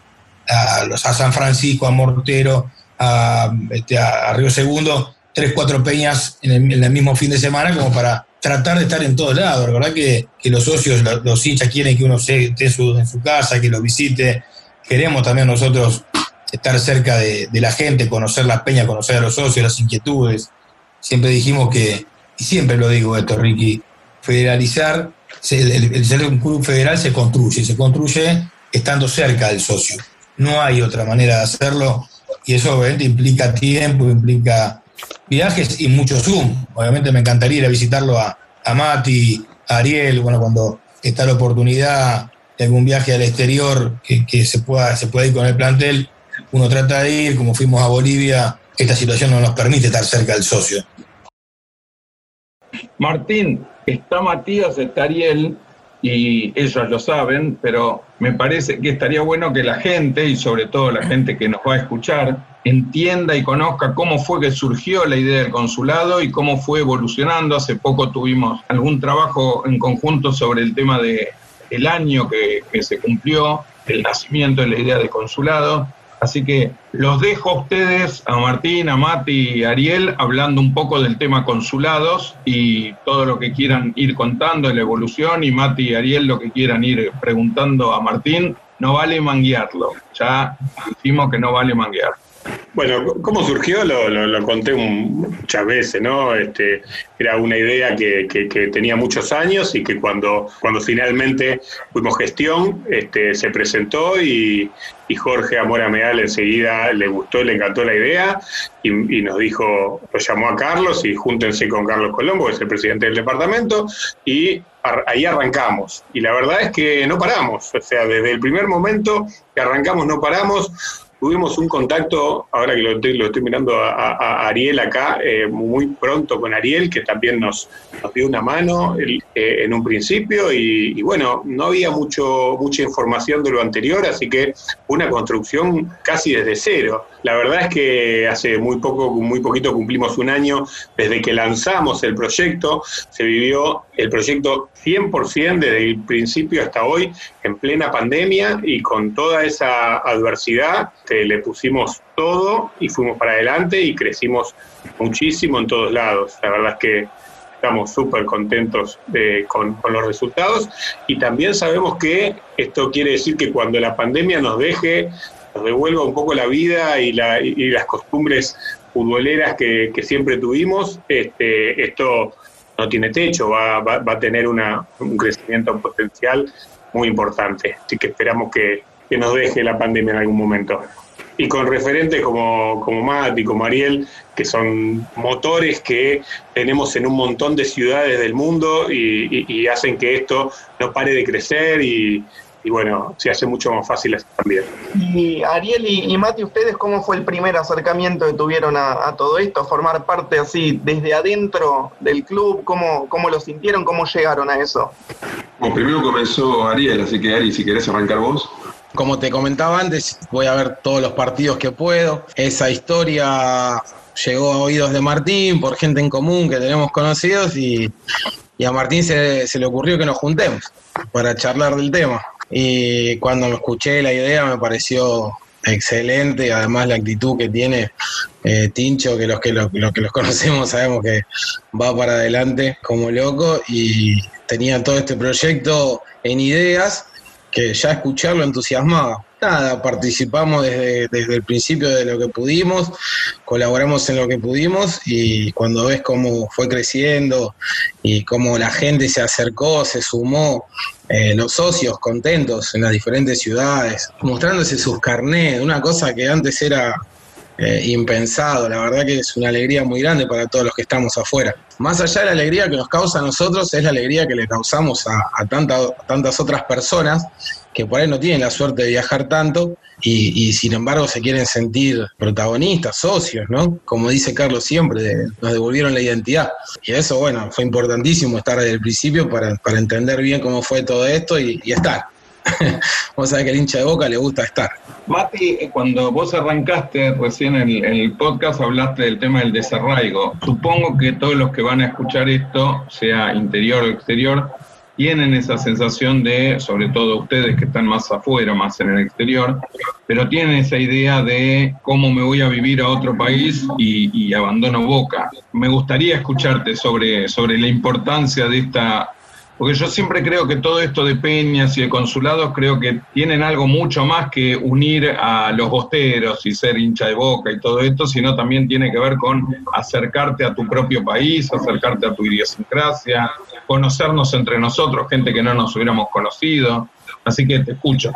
a, San Francisco, a Mortero, a, este, a Río Segundo, tres, cuatro peñas en el, mismo fin de semana, como para tratar de estar en todos lados. La verdad que, los socios, los, hinchas quieren que uno esté en su, casa, que lo visite. Queremos también nosotros estar cerca de, la gente, conocer la peña, conocer a los socios, las inquietudes. Siempre dijimos que, y siempre lo digo esto, Ricky, federalizar, el, ser un club federal se construye, se construye estando cerca del socio. No hay otra manera de hacerlo y eso obviamente implica tiempo, implica viajes y mucho Zoom. Obviamente me encantaría ir a visitarlo a, a Mati, a Ariel, bueno, cuando está la oportunidad de algún viaje al exterior que, se, pueda, se pueda ir con el plantel, uno trata de ir, como fuimos a Bolivia, esta situación no nos permite estar cerca del socio. Martín, está Matías, está Ariel, y ellos lo saben, pero me parece que estaría bueno que la gente, y sobre todo la gente que nos va a escuchar, entienda y conozca cómo fue que surgió la idea del consulado y cómo fue evolucionando. Hace poco tuvimos algún trabajo en conjunto sobre el tema de el año que, que se cumplió, el nacimiento de la idea del consulado. Así que los dejo a ustedes, a Martín, a Mati y Ariel, hablando un poco del tema consulados y todo lo que quieran ir contando de la evolución y Mati y Ariel lo que quieran ir preguntando a Martín. No vale manguearlo, ya dijimos que no vale manguearlo. Bueno, ¿cómo surgió? Lo, conté muchas veces, ¿no? Este, era una idea que, tenía muchos años y que cuando, cuando finalmente fuimos gestión, este, se presentó y, Jorge Amora Meal enseguida le gustó, le encantó la idea y, nos dijo, lo llamó a Carlos y júntense con Carlos Colombo, que es el presidente del departamento, y ahí arrancamos. Y la verdad es que no paramos, o sea, desde el primer momento que arrancamos no paramos Tuvimos un contacto, ahora que lo estoy, mirando a, Ariel acá, eh, muy pronto con Ariel, que también nos, nos dio una mano eh, en un principio y, bueno, no había mucho, mucha información de lo anterior, así que una construcción casi desde cero. La verdad es que hace muy poco, muy poquito cumplimos un año desde que lanzamos el proyecto, se vivió el proyecto 100% desde el principio hasta hoy en plena pandemia y con toda esa adversidad le pusimos todo y fuimos para adelante y crecimos muchísimo en todos lados. La verdad es que estamos súper contentos con, los resultados y también sabemos que esto quiere decir que cuando la pandemia nos deje, nos devuelva un poco la vida y, las costumbres futboleras que, siempre tuvimos, este, esto no tiene techo, va, a tener un crecimiento potencial muy importante. Así que esperamos que, que nos deje la pandemia en algún momento y con referentes como, como Matt y como Ariel, que son motores que tenemos en un montón de ciudades del mundo y, hacen que esto no pare de crecer y, bueno, se hace mucho más fácil así también. Y Ariel y, y Mati, ¿ustedes cómo fue el primer acercamiento que tuvieron a, todo esto? Formar parte así desde adentro del club, ¿cómo, cómo lo sintieron? ¿Cómo llegaron a eso? Bueno, primero comenzó Ariel, así que Ari, si querés arrancar vos. Como te comentaba antes, voy a ver todos los partidos que puedo. Esa historia llegó a oídos de Martín por gente en común que tenemos conocidos y, a Martín se, le ocurrió que nos juntemos para charlar del tema. Y cuando me escuché la idea me pareció excelente, además la actitud que tiene eh, Tincho, que los que, los que los conocemos sabemos que va para adelante como loco y tenía todo este proyecto en ideas que ya escucharlo entusiasmaba. Nada, participamos desde, desde el principio de lo que pudimos, colaboramos en lo que pudimos y cuando ves cómo fue creciendo y cómo la gente se acercó, se sumó, eh, los socios contentos en las diferentes ciudades, mostrándose sus carnés, una cosa que antes era eh, impensado. La verdad que es una alegría muy grande para todos los que estamos afuera. Más allá de la alegría que nos causa a nosotros, es la alegría que le causamos a, tantas otras personas que por ahí no tienen la suerte de viajar tanto y, sin embargo se quieren sentir protagonistas, socios, ¿no? Como dice Carlos siempre, nos devolvieron la identidad. Y eso, bueno, fue importantísimo estar desde el principio para, entender bien cómo fue todo esto y, y estar. vos sabés que al hincha de boca le gusta estar. Mati, cuando vos arrancaste recién en el, podcast, hablaste del tema del desarraigo. Supongo que todos los que van a escuchar esto, sea interior o exterior, tienen esa sensación de, sobre todo ustedes que están más afuera, más en el exterior, pero tienen esa idea de cómo me voy a vivir a otro país y, y abandono Boca. Me gustaría escucharte sobre, sobre la importancia de esta porque yo siempre creo que todo esto de peñas y de consulados creo que tienen algo mucho más que unir a los bosteros y ser hincha de boca y todo esto, sino también tiene que ver con acercarte a tu propio país, acercarte a tu idiosincrasia, conocernos entre nosotros, gente que no nos hubiéramos conocido. Así que te escucho.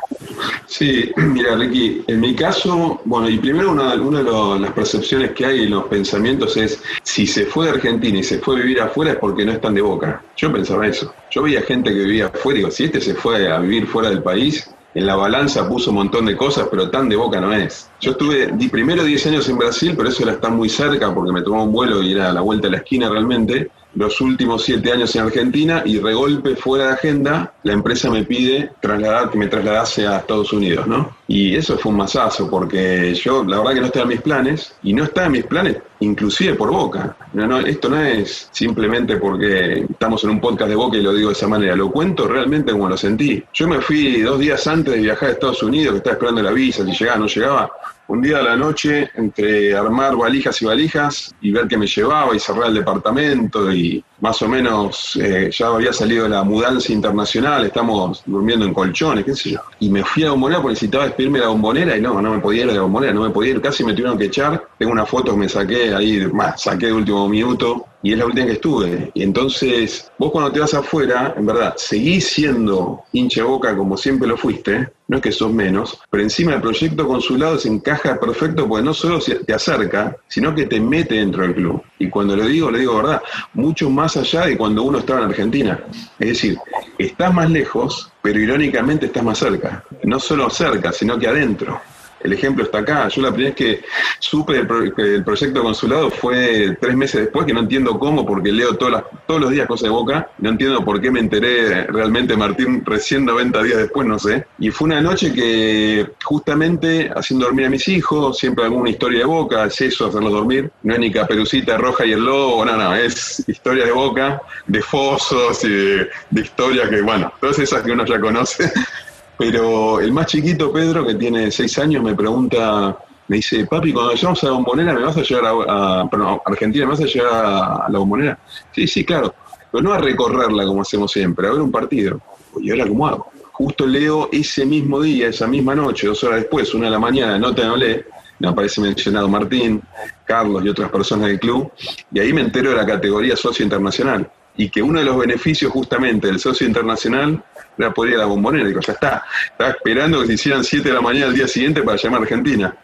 Sí, mira, Ricky, en mi caso, bueno, y primero una, una de las percepciones que hay en los pensamientos es, si se fue de Argentina y se fue a vivir afuera es porque no están de boca. Yo pensaba eso. Yo veía gente que vivía afuera y digo, si este se fue a vivir fuera del país, en la balanza puso un montón de cosas, pero tan de boca no es. Yo estuve di, primero 10 años en Brasil, pero eso era estar muy cerca porque me tomaba un vuelo y era a la vuelta de la esquina realmente los últimos siete años en Argentina y regolpe fuera de agenda, la empresa me pide trasladar, que me trasladase a Estados Unidos, ¿no? Y eso fue un masazo, porque yo, la verdad que no estaba en mis planes, y no estaba en mis planes, inclusive por Boca. No, esto no es simplemente porque estamos en un podcast de Boca y lo digo de esa manera, lo cuento realmente como lo sentí. Yo me fui dos días antes de viajar a Estados Unidos, que estaba esperando la visa, si llegaba no llegaba, un día a la noche, entre armar valijas y valijas y ver que me llevaba y cerrar el departamento y más o menos eh, ya había salido la mudanza internacional, estamos durmiendo en colchones, qué sé yo. Y me fui a la bombonera porque necesitaba despedirme de la bombonera y no, no me podía ir a la bombonera, no me podía ir, casi me tuvieron que echar. Tengo una foto que me saqué ahí, más, saqué de último minuto y es la última que estuve. Y entonces, vos cuando te vas afuera, en verdad, seguís siendo hincha boca como siempre lo fuiste, no es que sos menos, pero encima el proyecto consulado se encaja perfecto porque no solo te acerca, sino que te mete dentro del club. Y cuando lo digo, le digo verdad, mucho más allá de cuando uno estaba en Argentina. Es decir, estás más lejos, pero irónicamente estás más cerca. No solo cerca, sino que adentro. El ejemplo está acá. Yo la primera vez que supe del proyecto consulado fue tres meses después, que no entiendo cómo, porque leo todas todos los días cosas de boca. No entiendo por qué me enteré realmente, Martín, recién 90 días después, no sé. Y fue una noche que, justamente, haciendo dormir a mis hijos, siempre alguna historia de boca, es eso, hacerlos dormir. No es ni Caperucita Roja y el Lobo, no, no, es historia de boca, de fosos y de, de historias que, bueno, todas esas que uno ya conoce. Pero el más chiquito, Pedro, que tiene seis años, me pregunta, me dice, papi, cuando vayamos a la bombonera, ¿me vas a llevar a, perdón, Argentina, ¿me vas a llevar a, la bombonera? Sí, sí, claro, pero no a recorrerla como hacemos siempre, a ver un partido. ¿Y ahora cómo hago? Justo leo ese mismo día, esa misma noche, dos horas después, una de la mañana, no te hablé, me aparece mencionado Martín, Carlos y otras personas del club, y ahí me entero de la categoría socio internacional y que uno de los beneficios justamente del socio internacional era poder ir a la bombonera. Digo, ya está, estaba esperando que se hicieran 7 de la mañana al día siguiente para llamar a Argentina,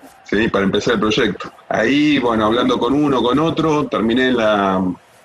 para empezar el proyecto. Ahí, bueno, hablando con uno, con otro, terminé la,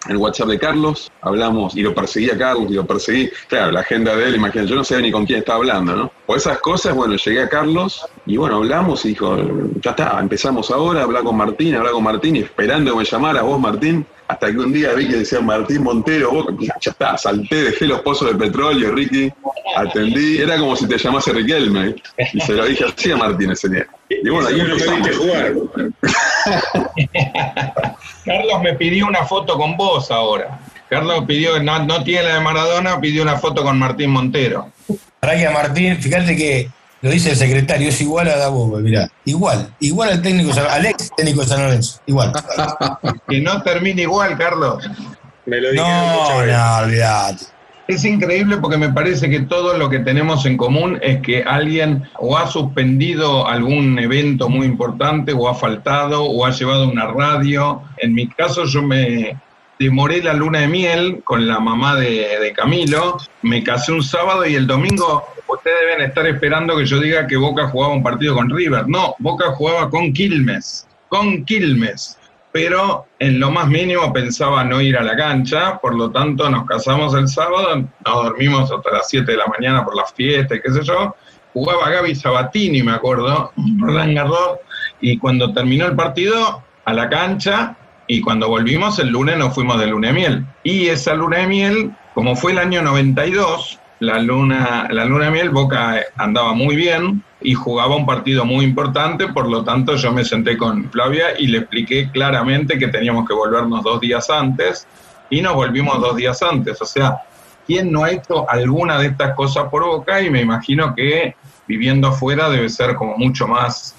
el WhatsApp de Carlos, hablamos y lo perseguí a Carlos y lo perseguí. Claro, la agenda de él, imagínate, yo no sé ni con quién estaba hablando, ¿no? Por esas cosas, bueno, llegué a Carlos y bueno, hablamos y dijo, ya está, empezamos ahora, hablar con Martín, hablar con Martín y esperando que me llamara vos, Martín, hasta que un día vi que decía Martín Montero, vos, ya está, salté, dejé los pozos de petróleo, Ricky, atendí, era como si te llamase Riquelme, y se lo dije así a Martín ese día. Y bueno, ahí empezamos. jugar. Carlos me pidió una foto con vos ahora. Carlos pidió, no, no tiene la de Maradona, pidió una foto con Martín Montero. Para que Martín, fíjate que lo dice el secretario, es igual a Davo, mirá. Igual, igual al técnico, al ex técnico de San Lorenzo, igual. que no termine igual, Carlos. Me lo no, no, olvidate. Es increíble porque me parece que todo lo que tenemos en común es que alguien o ha suspendido algún evento muy importante o ha faltado o ha llevado una radio. En mi caso yo me demoré la luna de miel con la mamá de, Camilo, me casé un sábado y el domingo ustedes deben estar esperando que yo diga que Boca jugaba un partido con River. No, Boca jugaba con Quilmes, con Quilmes pero en lo más mínimo pensaba no ir a la cancha, por lo tanto nos casamos el sábado, nos dormimos hasta las 7 de la mañana por las fiestas, qué sé yo. Jugaba Gaby Sabatini, me acuerdo, Roland Garros, y cuando terminó el partido, a la cancha, y cuando volvimos el lunes nos fuimos de luna de miel. Y esa luna de miel, como fue el año 92, la luna, la luna de miel, Boca andaba muy bien, y jugaba un partido muy importante, por lo tanto yo me senté con Flavia y le expliqué claramente que teníamos que volvernos dos días antes y nos volvimos dos días antes. O sea, ¿quién no ha hecho alguna de estas cosas por Boca? Y me imagino que viviendo afuera debe ser como mucho más,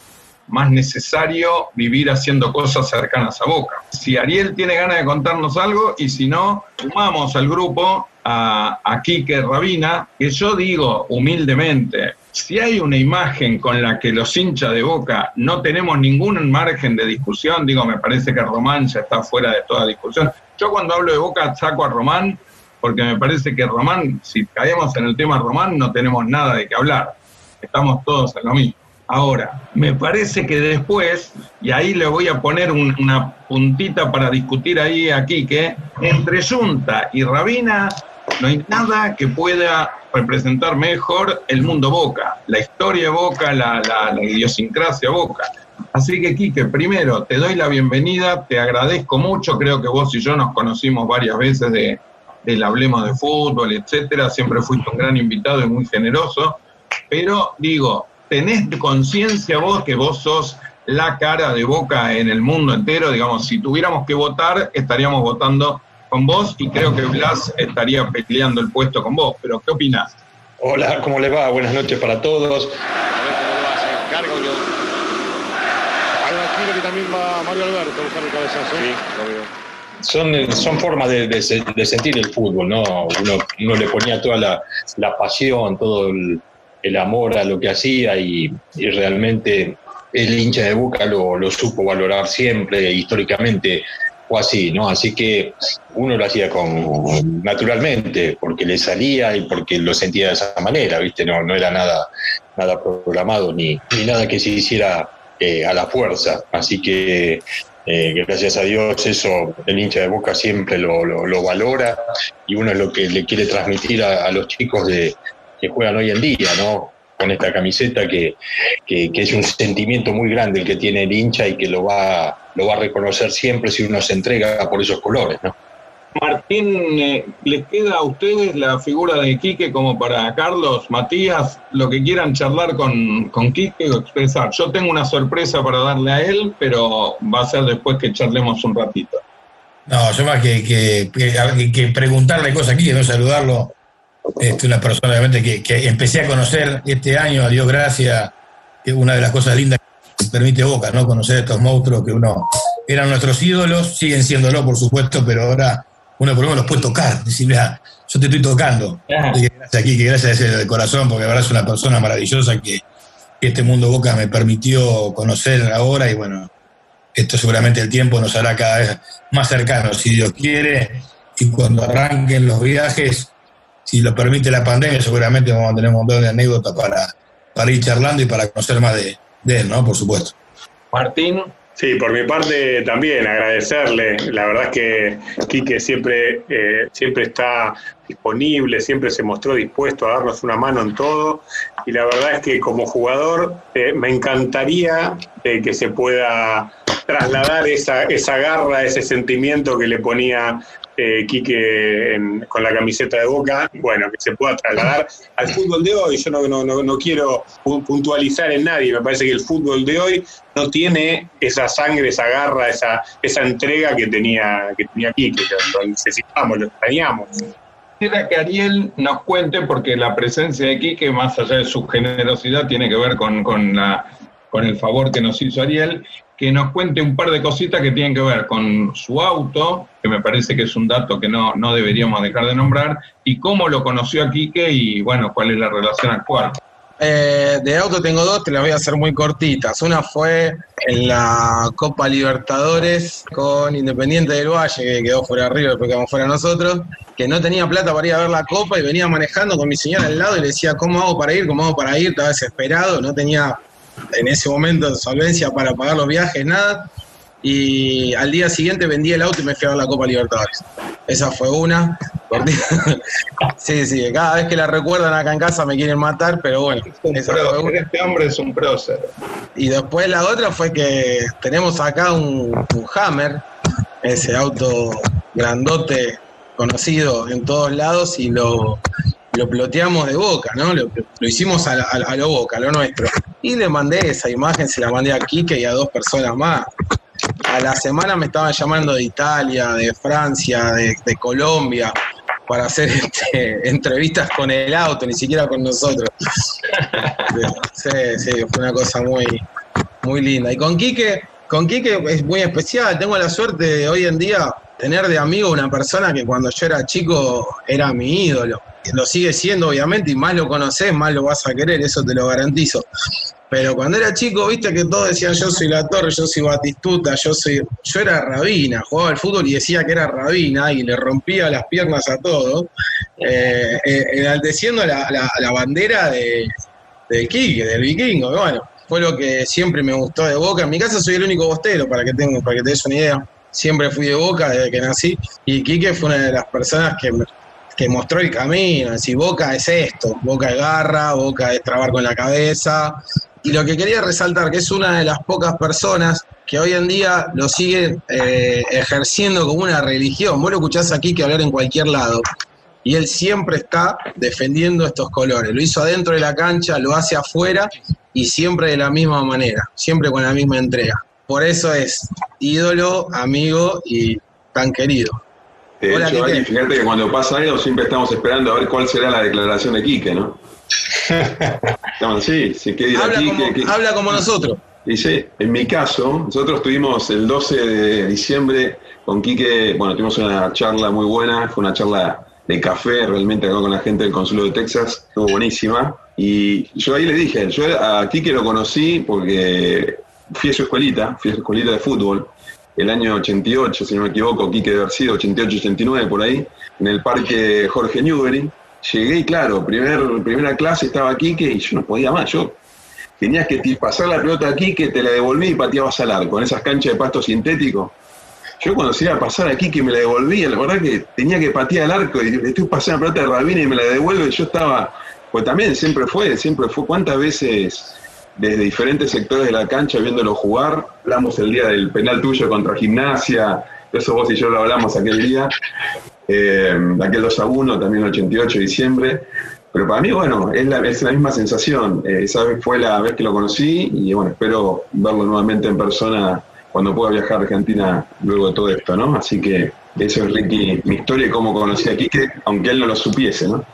más necesario vivir haciendo cosas cercanas a Boca. Si Ariel tiene ganas de contarnos algo y si no, sumamos al grupo a, a Quique Rabina, que yo digo humildemente, si hay una imagen con la que los hinchas de Boca no tenemos ningún margen de discusión, digo, me parece que Román ya está fuera de toda discusión. Yo cuando hablo de Boca saco a Román porque me parece que Román, si caemos en el tema Román, no tenemos nada de qué hablar. Estamos todos en lo mismo. Ahora, me parece que después, y ahí le voy a poner una puntita para discutir ahí aquí, que entre Junta y Rabina no hay nada que pueda representar mejor el mundo Boca, la historia Boca, la, idiosincrasia Boca. Así que, Quique, primero te doy la bienvenida, te agradezco mucho, creo que vos y yo nos conocimos varias veces de, del Hablemos de Fútbol, etcétera, siempre fuiste un gran invitado y muy generoso, pero digo, ¿tenés conciencia vos que vos sos la cara de Boca en el mundo entero? Digamos, si tuviéramos que votar, estaríamos votando con vos y creo que Blas estaría peleando el puesto con vos, pero ¿qué opinás? Hola, ¿cómo le va? Buenas noches para todos. que también va Mario Alberto a buscar el cabezazo. Sí, lo veo. Son, son formas de, de, sentir el fútbol, ¿no? Uno, uno le ponía toda la, la pasión, todo el, el, amor a lo que hacía y, y realmente el hincha de Boca lo, lo, supo valorar siempre, históricamente o así, ¿no? Así que uno lo hacía con naturalmente, porque le salía y porque lo sentía de esa manera, ¿viste? No, no era nada, nada programado ni, ni nada que se hiciera eh, a la fuerza. Así que eh, gracias a Dios eso el hincha de Boca siempre lo, lo, valora y uno es lo que le quiere transmitir a los chicos de, que juegan hoy en día, ¿no? con esta camiseta que, es un sentimiento muy grande el que tiene el hincha y que lo va, lo va a reconocer siempre si uno se entrega por esos colores, ¿no? Martín, eh, ¿les queda a ustedes la figura de Quique como para Carlos, Matías, lo que quieran charlar con, con Quique o expresar? Yo tengo una sorpresa para darle a él, pero va a ser después que charlemos un ratito. No, yo más que, que, que preguntarle cosas aquí, no saludarlo este, una persona obviamente que, empecé a conocer este año, a Dios gracias, que es una de las cosas lindas que permite Boca, ¿no? Conocer a estos monstruos que uno eran nuestros ídolos, siguen siéndolo, por supuesto, pero ahora uno por lo menos los puede tocar, decir, mira, yo te estoy tocando. gracias aquí, que gracias de corazón, porque la verdad es una persona maravillosa que, este mundo Boca me permitió conocer ahora y bueno, esto seguramente el tiempo nos hará cada vez más cercanos, si Dios quiere, y cuando arranquen los viajes, si lo permite la pandemia, seguramente vamos a tener un montón de anécdotas para, para ir charlando y para conocer más de, él, ¿no? Por supuesto. Martín. Sí, por mi parte también agradecerle. La verdad es que Quique siempre, eh, siempre está disponible, siempre se mostró dispuesto a darnos una mano en todo. Y la verdad es que como jugador eh, me encantaría eh, que se pueda trasladar esa, esa garra, ese sentimiento que le ponía eh, Quique con la camiseta de Boca, bueno, que se pueda trasladar al fútbol de hoy. Yo no, no, no, quiero puntualizar en nadie, me parece que el fútbol de hoy no tiene esa sangre, esa garra, esa, esa entrega que tenía, que tenía Quique, lo necesitamos, lo extrañamos. Quisiera que Ariel nos cuente, porque la presencia de Quique, más allá de su generosidad, tiene que ver con, con la con el favor que nos hizo Ariel, que nos cuente un par de cositas que tienen que ver con su auto, que me parece que es un dato que no, no deberíamos dejar de nombrar, y cómo lo conoció a Quique y bueno, cuál es la relación actual. Eh, de auto tengo dos, te las voy a hacer muy cortitas. Una fue en la Copa Libertadores con Independiente del Valle, que quedó fuera arriba, después quedamos fuera nosotros, que no tenía plata para ir a ver la Copa y venía manejando con mi señora al lado y le decía, ¿cómo hago para ir? ¿Cómo hago para ir? Estaba desesperado, no tenía en ese momento solvencia para pagar los viajes, nada y al día siguiente vendí el auto y me fui a ver la Copa Libertadores. Esa fue una. sí, sí, cada vez que la recuerdan acá en casa me quieren matar, pero bueno. Este hombre es un prócer. Y después la otra fue que tenemos acá un, Hammer, ese auto grandote conocido en todos lados y lo, lo ploteamos de boca, ¿no? Lo, hicimos a, a, lo boca, a lo nuestro. Y le mandé esa imagen, se la mandé a Kike y a dos personas más a la semana me estaban llamando de Italia, de Francia, de, Colombia, para hacer este, entrevistas con el auto, ni siquiera con nosotros. Sí, sí, fue una cosa muy, muy linda. Y con Quique, con Quique es muy especial. Tengo la suerte de hoy en día tener de amigo una persona que cuando yo era chico era mi ídolo. Lo sigue siendo, obviamente, y más lo conoces, más lo vas a querer, eso te lo garantizo. Pero cuando era chico, viste que todos decían yo soy la torre, yo soy Batistuta, yo soy. Yo era Rabina, jugaba al fútbol y decía que era Rabina y le rompía las piernas a todos, eh, eh, enalteciendo la, bandera de, del Quique, del vikingo. bueno, fue lo que siempre me gustó de Boca. En mi casa soy el único bostero, para que, tengo, para que te des una idea. Siempre fui de Boca desde que nací. Y Quique fue una de las personas que que mostró el camino, si Boca es esto, Boca es garra, Boca es trabar con la cabeza, y lo que quería resaltar, que es una de las pocas personas que hoy en día lo siguen eh, ejerciendo como una religión. Vos lo escuchás aquí que hablar en cualquier lado. Y él siempre está defendiendo estos colores. Lo hizo adentro de la cancha, lo hace afuera y siempre de la misma manera, siempre con la misma entrega. Por eso es ídolo, amigo y tan querido. De hecho, fíjate que cuando pasa algo siempre estamos esperando a ver cuál será la declaración de Quique, ¿no? sí, sí, ¿qué habla, como, habla como nosotros. Dice, en mi caso, nosotros tuvimos el 12 de diciembre con Quique, bueno, tuvimos una charla muy buena, fue una charla de café realmente acá con la gente del Consulado de Texas, estuvo buenísima. Y yo ahí le dije, yo a Quique lo conocí porque fui a su escuelita, fui a su escuelita de fútbol, el año 88, si no me equivoco, Quique de sido 88-89 por ahí, en el parque Jorge Newbery llegué y claro, primer, primera clase estaba Quique y yo no podía más. Yo tenías que pasar la pelota a Quique, te la devolví y pateabas al arco, en esas canchas de pasto sintético. Yo cuando se iba a pasar a Quique me la devolvía, la verdad que tenía que patear al arco y estoy pasando la pelota de Rabina y me la devuelve yo estaba, pues también siempre fue, siempre fue, ¿cuántas veces desde diferentes sectores de la cancha viéndolo jugar? Hablamos el día del penal tuyo contra Gimnasia, eso vos y yo lo hablamos aquel día, eh, aquel 2 a 1, también el 88 de diciembre. Pero para mí, bueno, es la, es la misma sensación. Eh, esa vez fue la vez que lo conocí y bueno, espero verlo nuevamente en persona cuando pueda viajar a Argentina luego de todo esto, ¿no? Así que eso es Ricky, mi historia y cómo conocí a Quique, aunque él no lo supiese, ¿no?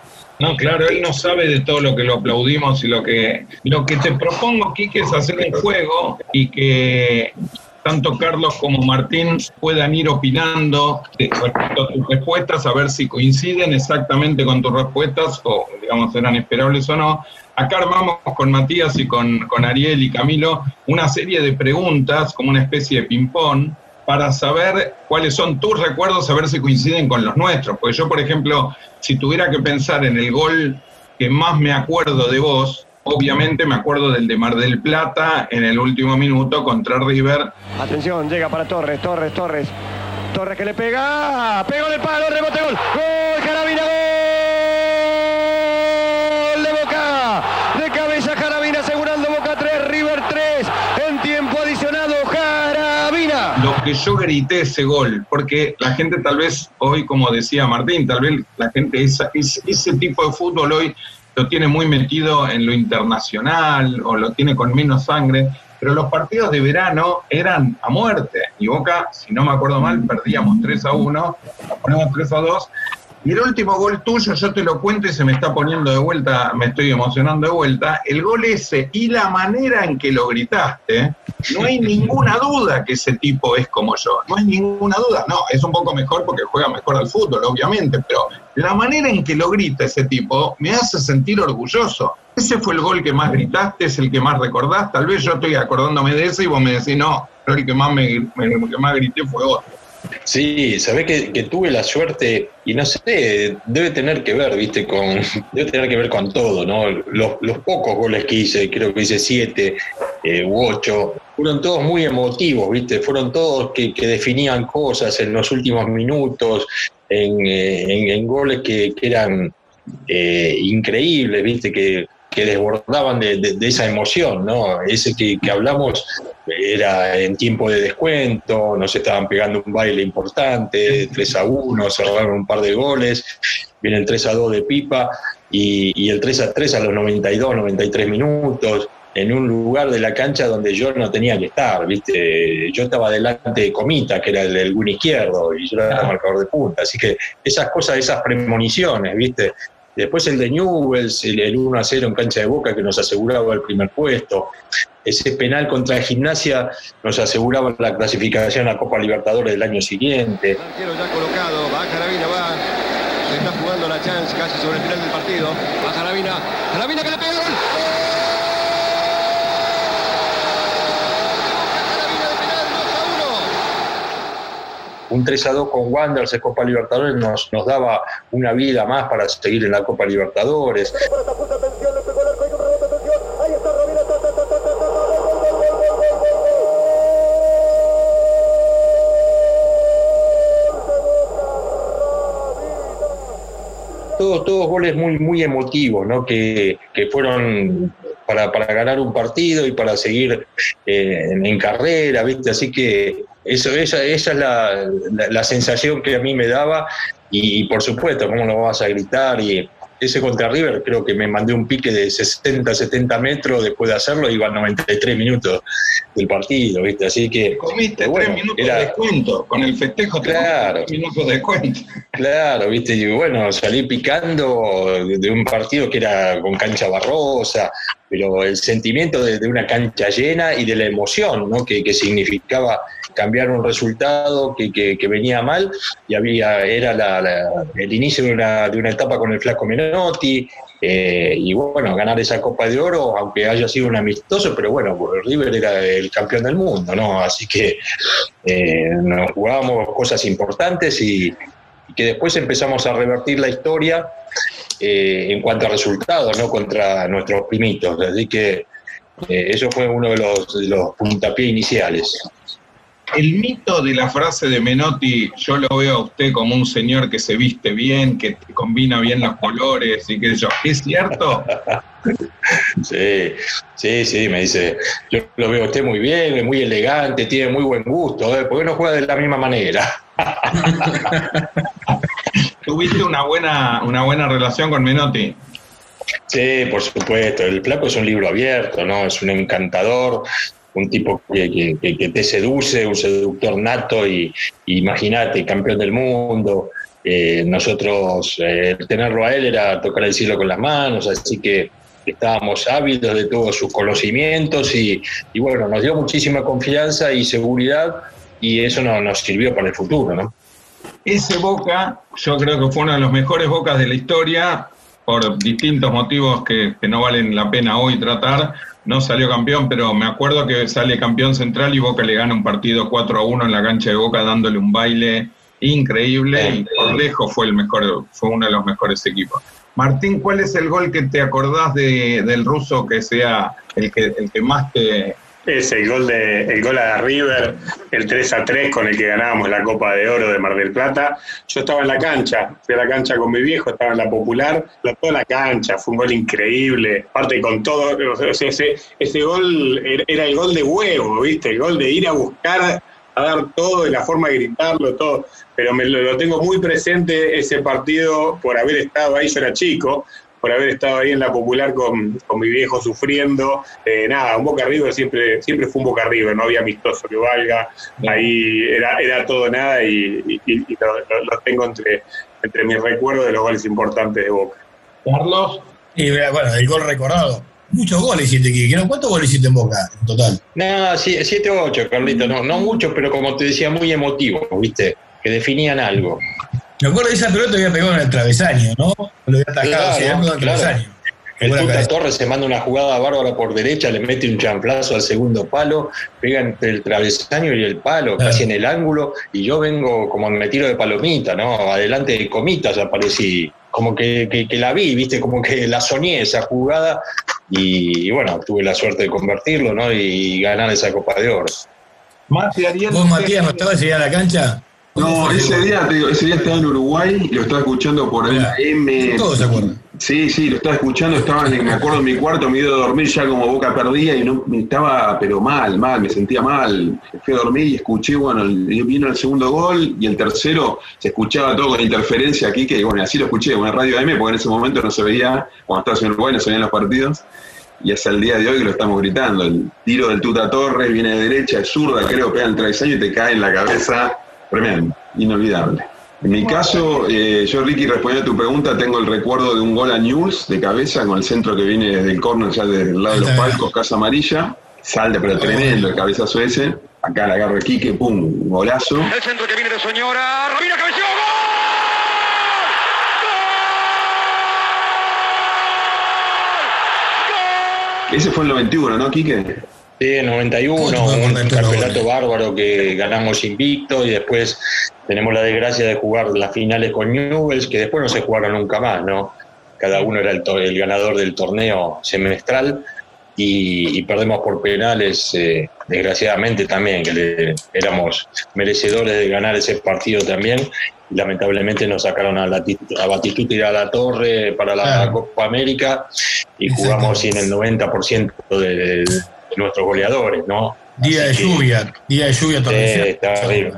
No, claro, él no sabe de todo lo que lo aplaudimos y lo que... Lo que te propongo, Quique, es hacer un juego y que tanto Carlos como Martín puedan ir opinando respecto a tus respuestas, a ver si coinciden exactamente con tus respuestas o, digamos, eran esperables o no. Acá armamos con Matías y con, con Ariel y Camilo una serie de preguntas, como una especie de ping-pong, para saber cuáles son tus recuerdos, a ver si coinciden con los nuestros. Porque yo, por ejemplo, si tuviera que pensar en el gol que más me acuerdo de vos, Obviamente me acuerdo del de Mar del Plata en el último minuto contra River. Atención, llega para Torres, Torres, Torres. Torres que le pega, pegó el palo, rebote, gol. Gol de Boca. De cabeza Carabina asegurando Boca 3, River 3. En tiempo adicionado, Carabina. Lo que yo grité ese gol, porque la gente tal vez hoy, como decía Martín, tal vez la gente, ese tipo de fútbol hoy lo tiene muy metido en lo internacional o lo tiene con menos sangre, pero los partidos de verano eran a muerte. Y Boca, si no me acuerdo mal, perdíamos 3 a 1, ponemos 3 a 2, Y el último gol tuyo, yo te lo cuento y se me está poniendo de vuelta, me estoy emocionando de vuelta. El gol ese y la manera en que lo gritaste, no hay ninguna duda que ese tipo es como yo. No hay ninguna duda. No, es un poco mejor porque juega mejor al fútbol, obviamente, pero la manera en que lo grita ese tipo me hace sentir orgulloso. Ese fue el gol que más gritaste, es el que más recordás. Tal vez yo estoy acordándome de ese y vos me decís, no, el que más, me, que más grité fue otro. Sí, sabés que, tuve la suerte, y no sé, debe tener que ver, viste, con, debe tener que ver con todo, ¿no? Los, pocos goles que hice, creo que hice siete eh, u ocho, fueron todos muy emotivos, viste, fueron todos que, definían cosas en los últimos minutos, en, eh, goles que, eran eh, increíbles, viste, que, desbordaban de, esa emoción, ¿no? Ese que, que hablamos era en tiempo de descuento, nos estaban pegando un baile importante, 3 a 1, cerraron un par de goles, viene el 3 a 2 de Pipa y, el 3 a 3 a los 92, 93 minutos, en un lugar de la cancha donde yo no tenía que estar, ¿viste? Yo estaba delante de Comita, que era el, el izquierdo, y yo era el marcador de punta, así que esas cosas, esas premoniciones, ¿viste? Después el de Newells, el, 1 a 0 en cancha de Boca que nos aseguraba el primer puesto. Ese penal contra gimnasia nos aseguraba la clasificación a Copa Libertadores del año siguiente. El ya colocado, va Carabina, va. Se está jugando la chance casi sobre el final del partido. Va Carabina. Carabina que le pega el gol. Un 3 a 2 con Wanderers de Copa Libertadores nos, nos daba una vida más para seguir en la Copa Libertadores. Todos, todos goles muy, muy emotivos, ¿no? que, que fueron para, para, ganar un partido y para seguir eh, en, carrera, ¿viste? Así que eso, esa, esa es la, la, sensación que a mí me daba y, por supuesto, ¿cómo lo vas a gritar? Y ese contra River creo que me mandé un pique de 60, 70 metros después de hacerlo, iba a 93 minutos del partido, ¿viste? Así que... Comiste tres minutos de descuento, con el festejo claro, minutos de descuento. Claro, ¿viste? Y bueno, salí picando de un partido que era con cancha barrosa, pero el sentimiento de, una cancha llena y de la emoción ¿no? que, significaba cambiar un resultado que, que, venía mal y había era el inicio de una, de una, etapa con el flaco Menotti eh, y bueno, ganar esa Copa de Oro, aunque haya sido un amistoso, pero bueno, River era el campeón del mundo, ¿no? Así que eh, nos jugábamos cosas importantes y, que después empezamos a revertir la historia eh, en cuanto a resultados, ¿no? Contra nuestros primitos. Así que eh, eso fue uno de los puntapiés iniciales. El mito de la frase de Menotti, yo lo veo a usted como un señor que se viste bien, que combina bien los colores y sé yo, ¿es cierto? Sí, sí, sí, me dice, yo lo veo a usted muy bien, muy elegante, tiene muy buen gusto, ¿eh? ¿por qué no juega de la misma manera? ¿Tuviste una buena, una buena relación con Menotti? Sí, por supuesto. El Flaco es un libro abierto, ¿no? Es un encantador, un tipo que, te seduce, un seductor nato y, imagínate, campeón del mundo. Eh, nosotros, eh, tenerlo a él era tocar el cielo con las manos, así que estábamos ávidos de todos sus conocimientos y, bueno, nos dio muchísima confianza y seguridad y eso nos sirvió para el futuro, ¿no? Ese Boca, yo creo que fue uno de los mejores Bocas de la historia, por distintos motivos que, no valen la pena hoy tratar, no salió campeón, pero me acuerdo que sale campeón central y Boca le gana un partido 4 a 1 en la cancha de Boca dándole un baile increíble y por lejos fue el mejor, fue uno de los mejores equipos. Martín, ¿cuál es el gol que te acordás de, del ruso que sea el que, el que más te, es el gol de el gol a River, el 3 a 3 con el que ganábamos la Copa de Oro de Mar del Plata. Yo estaba en la cancha, fui a la cancha con mi viejo, estaba en la popular, toda la cancha, fue un gol increíble. Aparte con todo, ese, ese gol era el gol de huevo, ¿viste? El gol de ir a buscar a dar todo, de la forma de gritarlo, todo. Pero me lo, lo tengo muy presente ese partido por haber estado ahí, yo era chico, por haber estado ahí en la popular con, mi viejo sufriendo. Eh, nada, un Boca River siempre, siempre fue un Boca River, no había amistoso que valga. Ahí era, era todo nada y, lo, tengo entre, entre mis recuerdos de los goles importantes de Boca. Carlos. Y bueno, el gol recordado. Muchos goles hiciste, Kiki. ¿Cuántos goles hiciste en Boca en total? No, 7 o 8, Carlito. No, no muchos, pero como te decía, muy emotivos, ¿viste? Que definían algo. Me acuerdo de esa pelota que había pegado en el travesaño, ¿no? Lo había atajado, claro, en el travesaño. El Tuta Torres se manda una jugada bárbara por derecha, le mete un champlazo al segundo palo, pega entre el travesaño y el palo, casi en el ángulo, y yo vengo como me tiro de palomita, ¿no? Adelante de comitas aparecí, como que, la vi, ¿viste? Como que la soñé esa jugada, y, bueno, tuve la suerte de convertirlo, ¿no? Y ganar esa Copa de Oro. ¿Vos, Matías, no estabas allá a la cancha? No, ese día, ese día estaba en Uruguay y lo estaba escuchando por el M. Todos se acuerdan. Sí, sí, lo estaba escuchando, estaba, en, me acuerdo en mi cuarto, me iba a dormir ya como boca perdida y no estaba, pero mal, mal, me sentía mal. Fui a dormir y escuché, bueno, vino el segundo gol y el tercero se escuchaba todo con interferencia aquí, que bueno, así lo escuché, una radio M, porque en ese momento no se veía, cuando estabas en Uruguay no se veían los partidos. Y hasta el día de hoy que lo estamos gritando. El tiro del Tuta Torres viene de derecha, es zurda, creo, pega en travesaño y te cae en la cabeza. Tremendo, inolvidable. En mi caso, eh, yo Ricky, respondiendo a tu pregunta, tengo el recuerdo de un gol a News de cabeza con el centro que viene desde el corner, ya del lado de los palcos, casa amarilla. Salde, pero tremendo el cabezazo ese. Acá la agarro Quique, pum, golazo. El centro que viene de Soñora, Romina cabeció, ¡Gol! Ese fue el 91, ¿no, Quique? Sí, en 91, un campeonato bárbaro que ganamos invicto y después tenemos la desgracia de jugar las finales con Newells, que después no se jugaron nunca más, ¿no? Cada uno era el, ganador del torneo semestral y, perdemos por penales, eh, desgraciadamente también, que éramos merecedores de ganar ese partido también. Y lamentablemente nos sacaron a, la, a Batistuta y a la Torre para la Copa América y jugamos sin el 90% de nuestros goleadores, ¿no? Día de lluvia, día de lluvia también.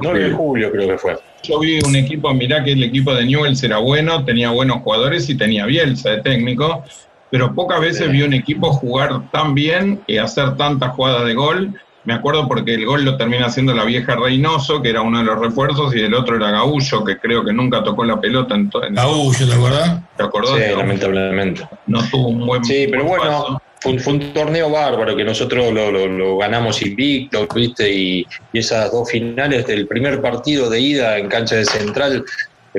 9 de julio creo que fue. Yo vi un equipo, mirá que el equipo de Newell's era bueno, tenía buenos jugadores y tenía Bielsa de técnico, pero pocas veces vi un equipo jugar tan bien y hacer tantas jugadas de gol. Me acuerdo porque el gol lo termina haciendo la vieja Reynoso, que era uno de los refuerzos, y el otro era Gaullo, que creo que nunca tocó la pelota en todo. Gaullo, ¿te acuerdas? ¿Te acordás? Sí, lamentablemente. No tuvo un buen Sí, pero bueno, fue, un torneo bárbaro que nosotros lo, ganamos invicto, ¿viste? Y, y, esas dos finales del primer partido de ida en cancha de Central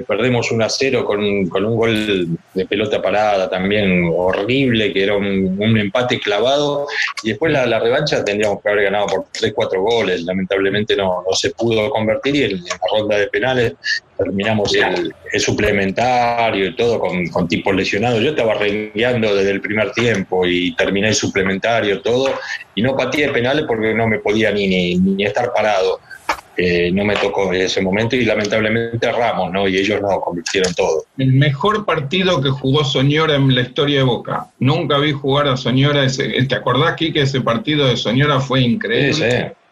perdemos 1 a 0 con, con, un gol de pelota parada también horrible, que era un, empate clavado, y después la, revancha tendríamos que haber ganado por 3, 4 goles, lamentablemente no, no se pudo convertir y en, la ronda de penales terminamos el, suplementario y todo con, con tipos lesionados. Yo estaba rengueando desde el primer tiempo y terminé el suplementario, todo, y no pateé penales porque no me podía ni, ni, ni estar parado. Eh, no me tocó en ese momento y lamentablemente Ramos, ¿no? Y ellos no, convirtieron todo. El mejor partido que jugó Soñora en la historia de Boca. Nunca vi jugar a Soñora. Ese, ¿Te acordás, que ese partido de Soñora fue increíble?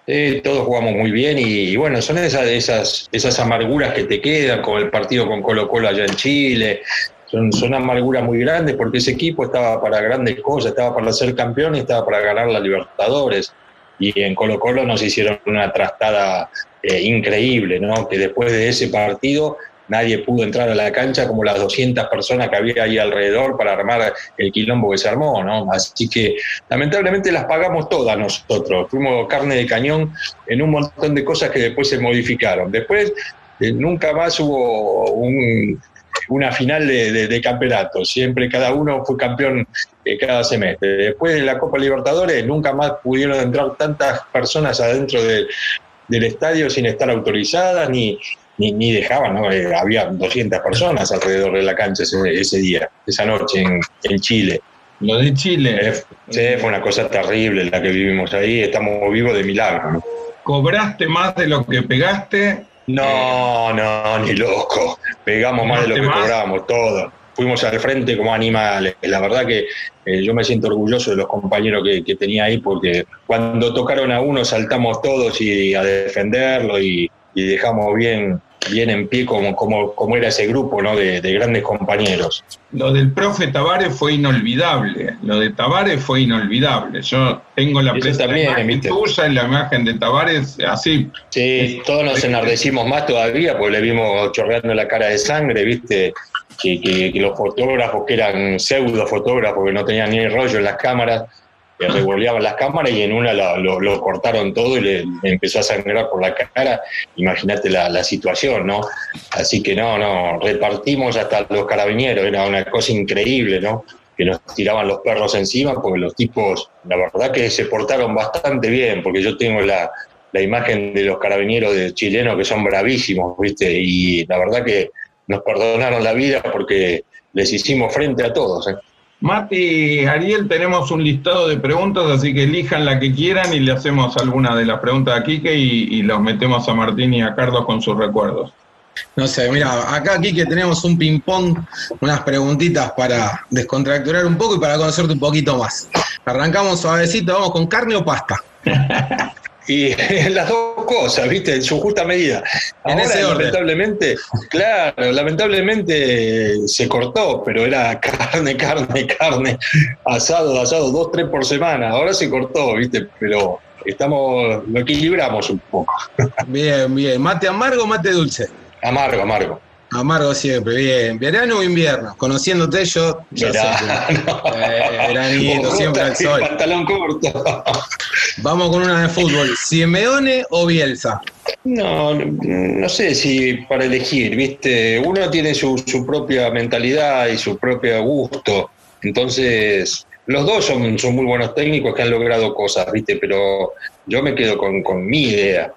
Sí, sí. todos jugamos muy bien y, bueno, son esas, esas, esas amarguras que te quedan, con el partido con Colo Colo allá en Chile, son, son, amarguras muy grandes porque ese equipo estaba para grandes cosas, estaba para ser campeón y estaba para ganar la Libertadores. Y en Colo Colo nos hicieron una trastada eh, increíble, ¿no? Que después de ese partido nadie pudo entrar a la cancha como las 200 personas que había ahí alrededor para armar el quilombo que se armó, ¿no? Así que lamentablemente las pagamos todas nosotros. Fuimos carne de cañón en un montón de cosas que después se modificaron. Después eh, nunca más hubo una final de, campeonato. Siempre cada uno fue campeón eh, cada semestre. Después de la Copa Libertadores nunca más pudieron entrar tantas personas adentro de, del estadio sin estar autorizadas ni, ni, dejaban, ¿no? Eh, había 200 personas alrededor de la cancha ese, día, esa noche en, en, Chile. Lo de Chile. Eh, sí, fue una cosa terrible la que vivimos ahí, estamos vivos de milagro. ¿Cobraste más de lo que pegaste? No, no, ni loco. Pegamos más de lo que cobramos, todo fuimos al frente como animales. La verdad que eh, yo me siento orgulloso de los compañeros que, tenía ahí porque cuando tocaron a uno saltamos todos y a defenderlo y, dejamos bien bien en pie como, como, como era ese grupo ¿no? de, grandes compañeros. Lo del profe Tavares fue inolvidable, lo de Tavares fue inolvidable. Yo tengo la imagen tuya y la imagen de Tavares así. Sí, todos nos enardecimos más todavía porque le vimos chorreando la cara de sangre, ¿viste? Que, que, los fotógrafos que eran pseudo fotógrafos que no tenían ni rollo en las cámaras revolvían las cámaras y en una lo, cortaron todo y le, empezó a sangrar por la cara. Imagínate la, situación, ¿no? Así que no, no, repartimos hasta los carabineros, era una cosa increíble, ¿no? Que nos tiraban los perros encima porque los tipos, la verdad que se portaron bastante bien, porque yo tengo la, la imagen de los carabineros de chilenos que son bravísimos, ¿viste? Y la verdad que nos perdonaron la vida porque les hicimos frente a todos. ¿eh? Mati, Ariel, tenemos un listado de preguntas, así que elijan la que quieran y le hacemos alguna de las preguntas a Quique y, los metemos a Martín y a Carlos con sus recuerdos. No sé, mira, acá Quique tenemos un ping-pong, unas preguntitas para descontracturar un poco y para conocerte un poquito más. Arrancamos suavecito, vamos con carne o pasta. Y las dos cosas, ¿viste? En su justa medida. En ese lamentablemente, claro, lamentablemente se cortó, pero era carne, carne, carne, asado, asado, dos, tres por semana. Ahora se cortó, ¿viste? Pero estamos, lo equilibramos un poco. Bien, bien. ¿Mate amargo o mate dulce? Amargo, amargo. Amargo siempre, bien. ¿Verano o invierno? Conociéndote yo, ya verano. sé. veranito, siempre al sol. Pantalón corto. Vamos con una de fútbol. ¿Simeone o Bielsa? No, no sé si para elegir, ¿viste? Uno tiene su, propia mentalidad y su propio gusto. Entonces, los dos son, son muy buenos técnicos que han logrado cosas, ¿viste? Pero yo me quedo con, con mi idea.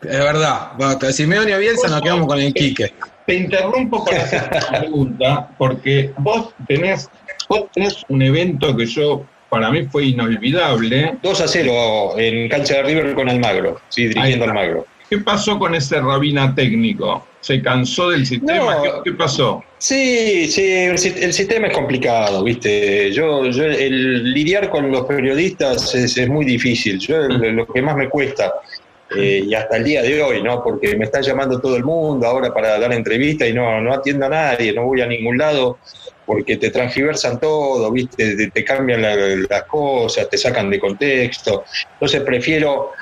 Es verdad. Bueno, Simeone o Bielsa nos quedamos con el Quique. Te interrumpo para hacer una pregunta, porque vos tenés, vos tenés un evento que yo, para mí fue inolvidable. 2 a 0 en cancha de River con Almagro, sí, dirigiendo Almagro. ¿Qué pasó con ese Rabina técnico? ¿Se cansó del sistema? ¿Qué, pasó? Sí, sí, el, sistema es complicado, ¿viste? Yo, yo el lidiar con los periodistas es, es muy difícil. Yo lo que más me cuesta eh, y hasta el día de hoy, ¿no? Porque me está llamando todo el mundo ahora para dar entrevista y no, no atiendo a nadie, no voy a ningún lado porque te transgiversan todo, ¿viste? Te, cambian las cosas, te sacan de contexto. Entonces prefiero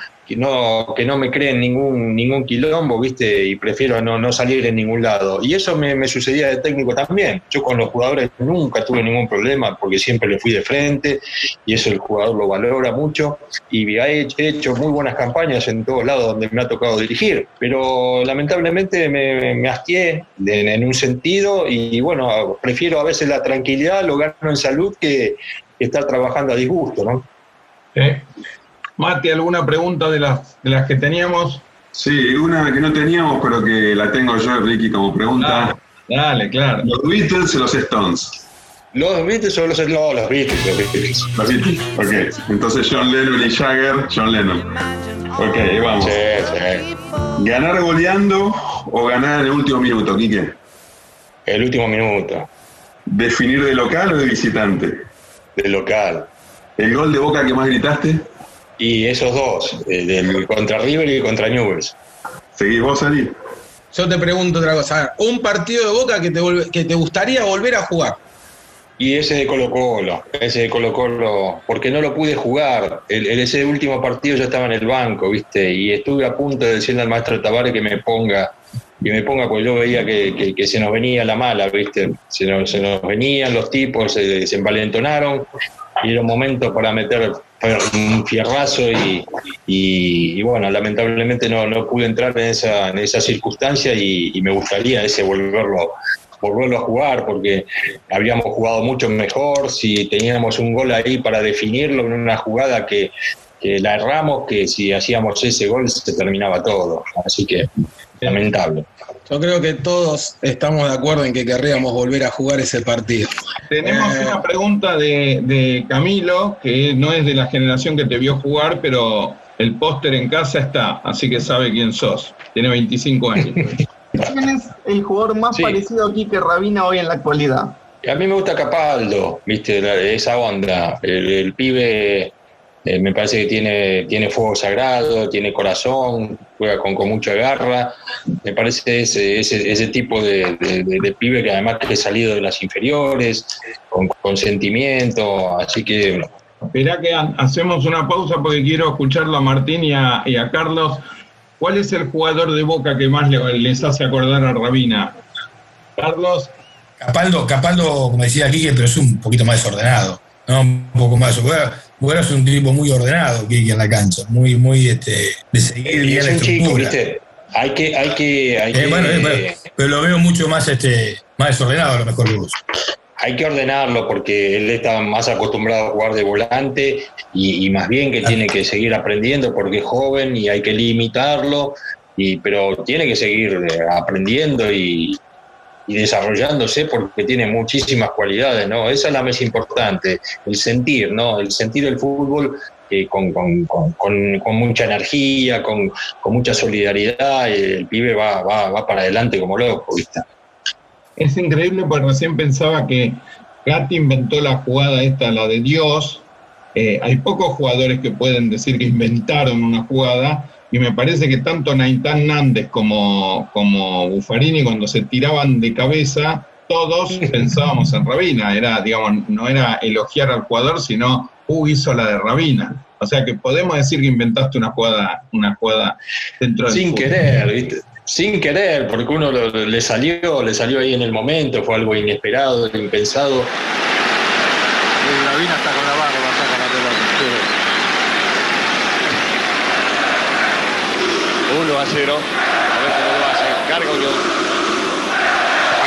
que no, me creen ningún, ningún quilombo, ¿viste? Y prefiero no, no salir en ningún lado. Y eso me, sucedía de técnico también. Yo con los jugadores nunca tuve ningún problema porque siempre le fui de frente y eso el jugador lo valora mucho. Y he hecho muy buenas campañas en todos lados donde me ha tocado dirigir. Pero lamentablemente me, me hastié en, un sentido y bueno, prefiero a veces la tranquilidad, lo gano en salud que, estar trabajando a disgusto, ¿no? Mati, ¿alguna pregunta de las, de las que teníamos? Sí, una que no teníamos, pero que la tengo yo, Ricky, como pregunta. dale, claro. ¿Los Beatles o los Stones? ¿Los Beatles o los Stones? No, los Beatles, los Beatles. Los Beatles, ok. Entonces John Lennon y Jagger, John Lennon. Ok, vamos. Sí, sí. ¿Ganar goleando o ganar en el último minuto, Quique? El último minuto. ¿Definir de local o de visitante? De local. ¿El gol de boca que más gritaste? Y esos dos, eh, del contra River y contra Newell's. ¿Seguís vos, Ali? Yo te pregunto otra cosa. Un partido de Boca que te, que te gustaría volver a jugar. Y ese de Colo Colo, ese de Colo Colo, porque no lo pude jugar. El, ese último partido yo estaba en el banco, ¿viste? Y estuve a punto de decirle al maestro Tavares que me ponga, que me ponga, porque yo veía que, que, se nos venía la mala, ¿viste? Se nos, se nos venían los tipos, se, se envalentonaron y era un momento para meter un fierrazo y, bueno, lamentablemente no, no pude entrar en esa, en esa circunstancia y, me gustaría ese volverlo volverlo a jugar porque habríamos jugado mucho mejor. Si teníamos un gol ahí para definirlo en una jugada que, que la erramos que si hacíamos ese gol se terminaba todo. Así que lamentable yo creo que todos estamos de acuerdo en que querríamos volver a jugar ese partido. Tenemos eh, una pregunta de, Camilo, que no es de la generación que te vio jugar, pero el póster en casa está, así que sabe quién sos. Tiene 25 años. ¿Quién es el jugador más parecido a que Rabina hoy en la actualidad? A mí me gusta Capaldo, viste, esa onda. El, pibe Eh, me parece que tiene, tiene fuego sagrado, tiene corazón, juega con, con mucha garra. Me parece ese, ese, ese tipo de, de, pibe que además que salido de las inferiores, con, con sentimiento. Así que. Esperá que hacemos una pausa porque quiero escucharlo a Martín y a, y a Carlos. ¿Cuál es el jugador de Boca que más les hace acordar a Rabina? Carlos. Capaldo, Capaldo, como decía Quique, pero es un poquito más desordenado, ¿no? Un poco más. Bueno, es un tipo muy ordenado, Quique, en la cancha, muy, muy este, de seguir bien la estructura. Hay que, hay que, hay eh, bueno, eh, pero lo veo mucho más, este, más desordenado a lo mejor que vos. Hay que ordenarlo porque él está más acostumbrado a jugar de volante y, más bien que tiene que seguir aprendiendo porque es joven y hay que limitarlo, y, pero tiene que seguir eh, aprendiendo y, desarrollándose porque tiene muchísimas cualidades, ¿no? Esa es la más importante, el sentir, ¿no? El sentir el fútbol eh, con, mucha energía, con, mucha solidaridad, y el pibe va, va, va para adelante como loco, ¿viste? Es increíble porque recién pensaba que Gatti inventó la jugada esta, la de Dios. Eh, hay pocos jugadores que pueden decir que inventaron una jugada y me parece que tanto Naitán Nández como, como Buffarini cuando se tiraban de cabeza, todos pensábamos en Rabina. Era, digamos, no era elogiar al jugador, sino uh, hizo la de Rabina. O sea que podemos decir que inventaste una jugada, una jugada dentro del Sin querer, ¿viste? sin querer, porque uno le salió, le salió ahí en el momento, fue algo inesperado, impensado. La Vina está con la barba, saca la pelota. 1 a 0. A ver cómo lo hace. Carga Unión.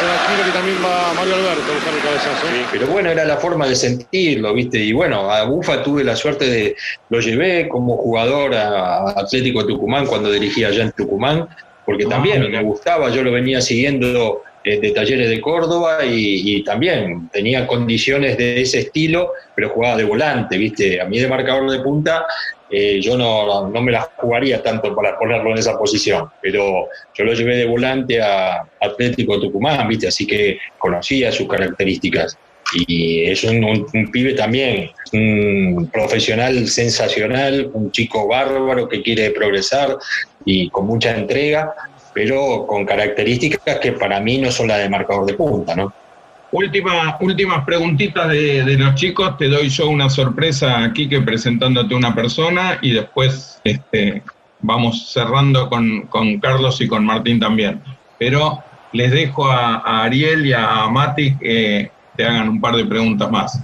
Aquí que también va Mario Alberto a buscar el cabezazo. Sí, pero bueno, era la forma de sentirlo, ¿viste? Y bueno, a Bufa tuve la suerte de. Lo llevé como jugador a Atlético Tucumán cuando dirigía allá en Tucumán porque también me gustaba, yo lo venía siguiendo de talleres de Córdoba y, también tenía condiciones de ese estilo, pero jugaba de volante, ¿viste? A mí de marcador de punta eh, yo no, no, me la jugaría tanto para ponerlo en esa posición, pero yo lo llevé de volante a Atlético Tucumán, ¿viste? Así que conocía sus características. Y es un, un pibe también, un profesional sensacional, un chico bárbaro que quiere progresar, y con mucha entrega, pero con características que para mí no son las de marcador de punta, ¿no? Última, últimas preguntitas de, los chicos. Te doy yo una sorpresa aquí que presentándote una persona y después este, vamos cerrando con, Carlos y con Martín también. Pero les dejo a, Ariel y a Mati que te hagan un par de preguntas más.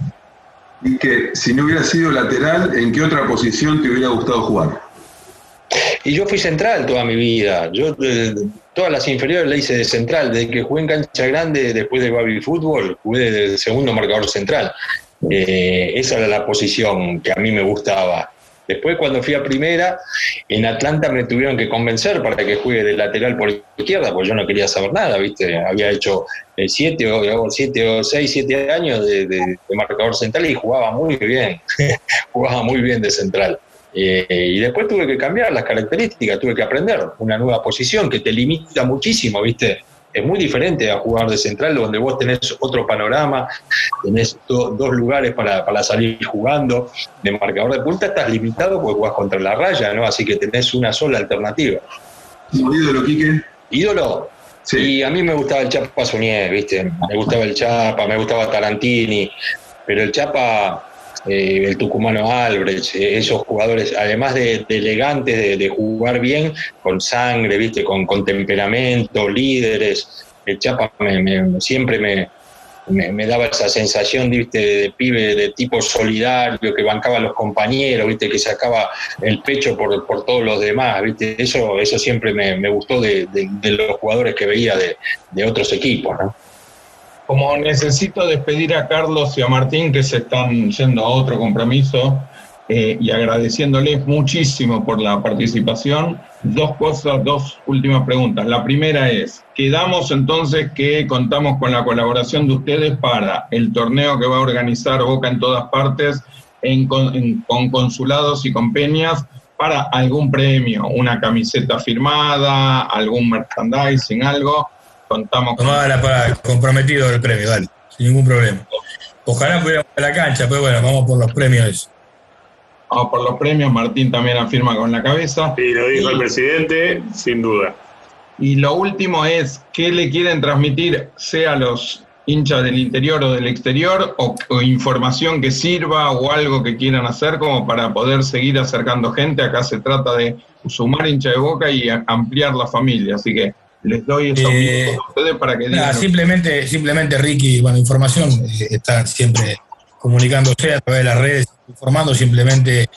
Y que si no hubiera sido lateral, ¿en qué otra posición te hubiera gustado jugar? Y yo fui central toda mi vida. Yo todas las inferiores la hice de central. Desde que jugué en cancha grande, después de baby fútbol, jugué de segundo marcador central. Eh, esa era la posición que a mí me gustaba. Después, cuando fui a primera, en Atlanta me tuvieron que convencer para que juegue de lateral por izquierda, porque yo no quería saber nada, ¿viste? Había hecho eh, siete, o, siete o seis, siete años de marcador central y jugaba muy bien. jugaba muy bien de central. Eh, y después tuve que cambiar las características, tuve que aprender una nueva posición que te limita muchísimo, ¿viste? Es muy diferente a jugar de central, donde vos tenés otro panorama, tenés dos lugares para, para, salir jugando. De marcador de punta estás limitado porque jugás contra la raya, ¿no? Así que tenés una sola alternativa. ¿Ídolo, Quique? ¿Ídolo? Sí. Y a mí me gustaba el Chapa Sunier, ¿viste? Me gustaba el Chapa, me gustaba Tarantini, pero el Chapa eh, el tucumano Albrecht, eh, esos jugadores, además de, elegantes, de, jugar bien, con sangre, viste, con, con temperamento, líderes. El Chapa siempre me, me, daba esa sensación ¿viste? De, pibe de tipo solidario, que bancaba a los compañeros, ¿viste? que sacaba el pecho por, por todos los demás. ¿viste? Eso, eso siempre me, gustó de, de, los jugadores que veía de, otros equipos. ¿no? Como necesito despedir a Carlos y a Martín que se están yendo a otro compromiso eh, y agradeciéndoles muchísimo por la participación, dos cosas, dos últimas preguntas. La primera es, quedamos entonces que contamos con la colaboración de ustedes para el torneo que va a organizar Boca en todas partes, con consulados y con peñas, para algún premio, una camiseta firmada, algún merchandising, algo contamos con... para comprometido el premio, dale, sin ningún problema. Ojalá pudiéramos a la cancha, pero bueno, vamos por los premios. vamos por los premios, Martín también afirma con la cabeza. Sí, lo dijo el presidente, sin duda. Y lo último es, ¿qué le quieren transmitir, sea a los hinchas del interior o del exterior, o, información que sirva o algo que quieran hacer como para poder seguir acercando gente? Acá se trata de sumar hincha de boca y ampliar la familia, así que les doy esos eh, a ustedes para que digan. simplemente, simplemente, Ricky, bueno, información, eh, está siempre comunicándose a través de las redes, informando simplemente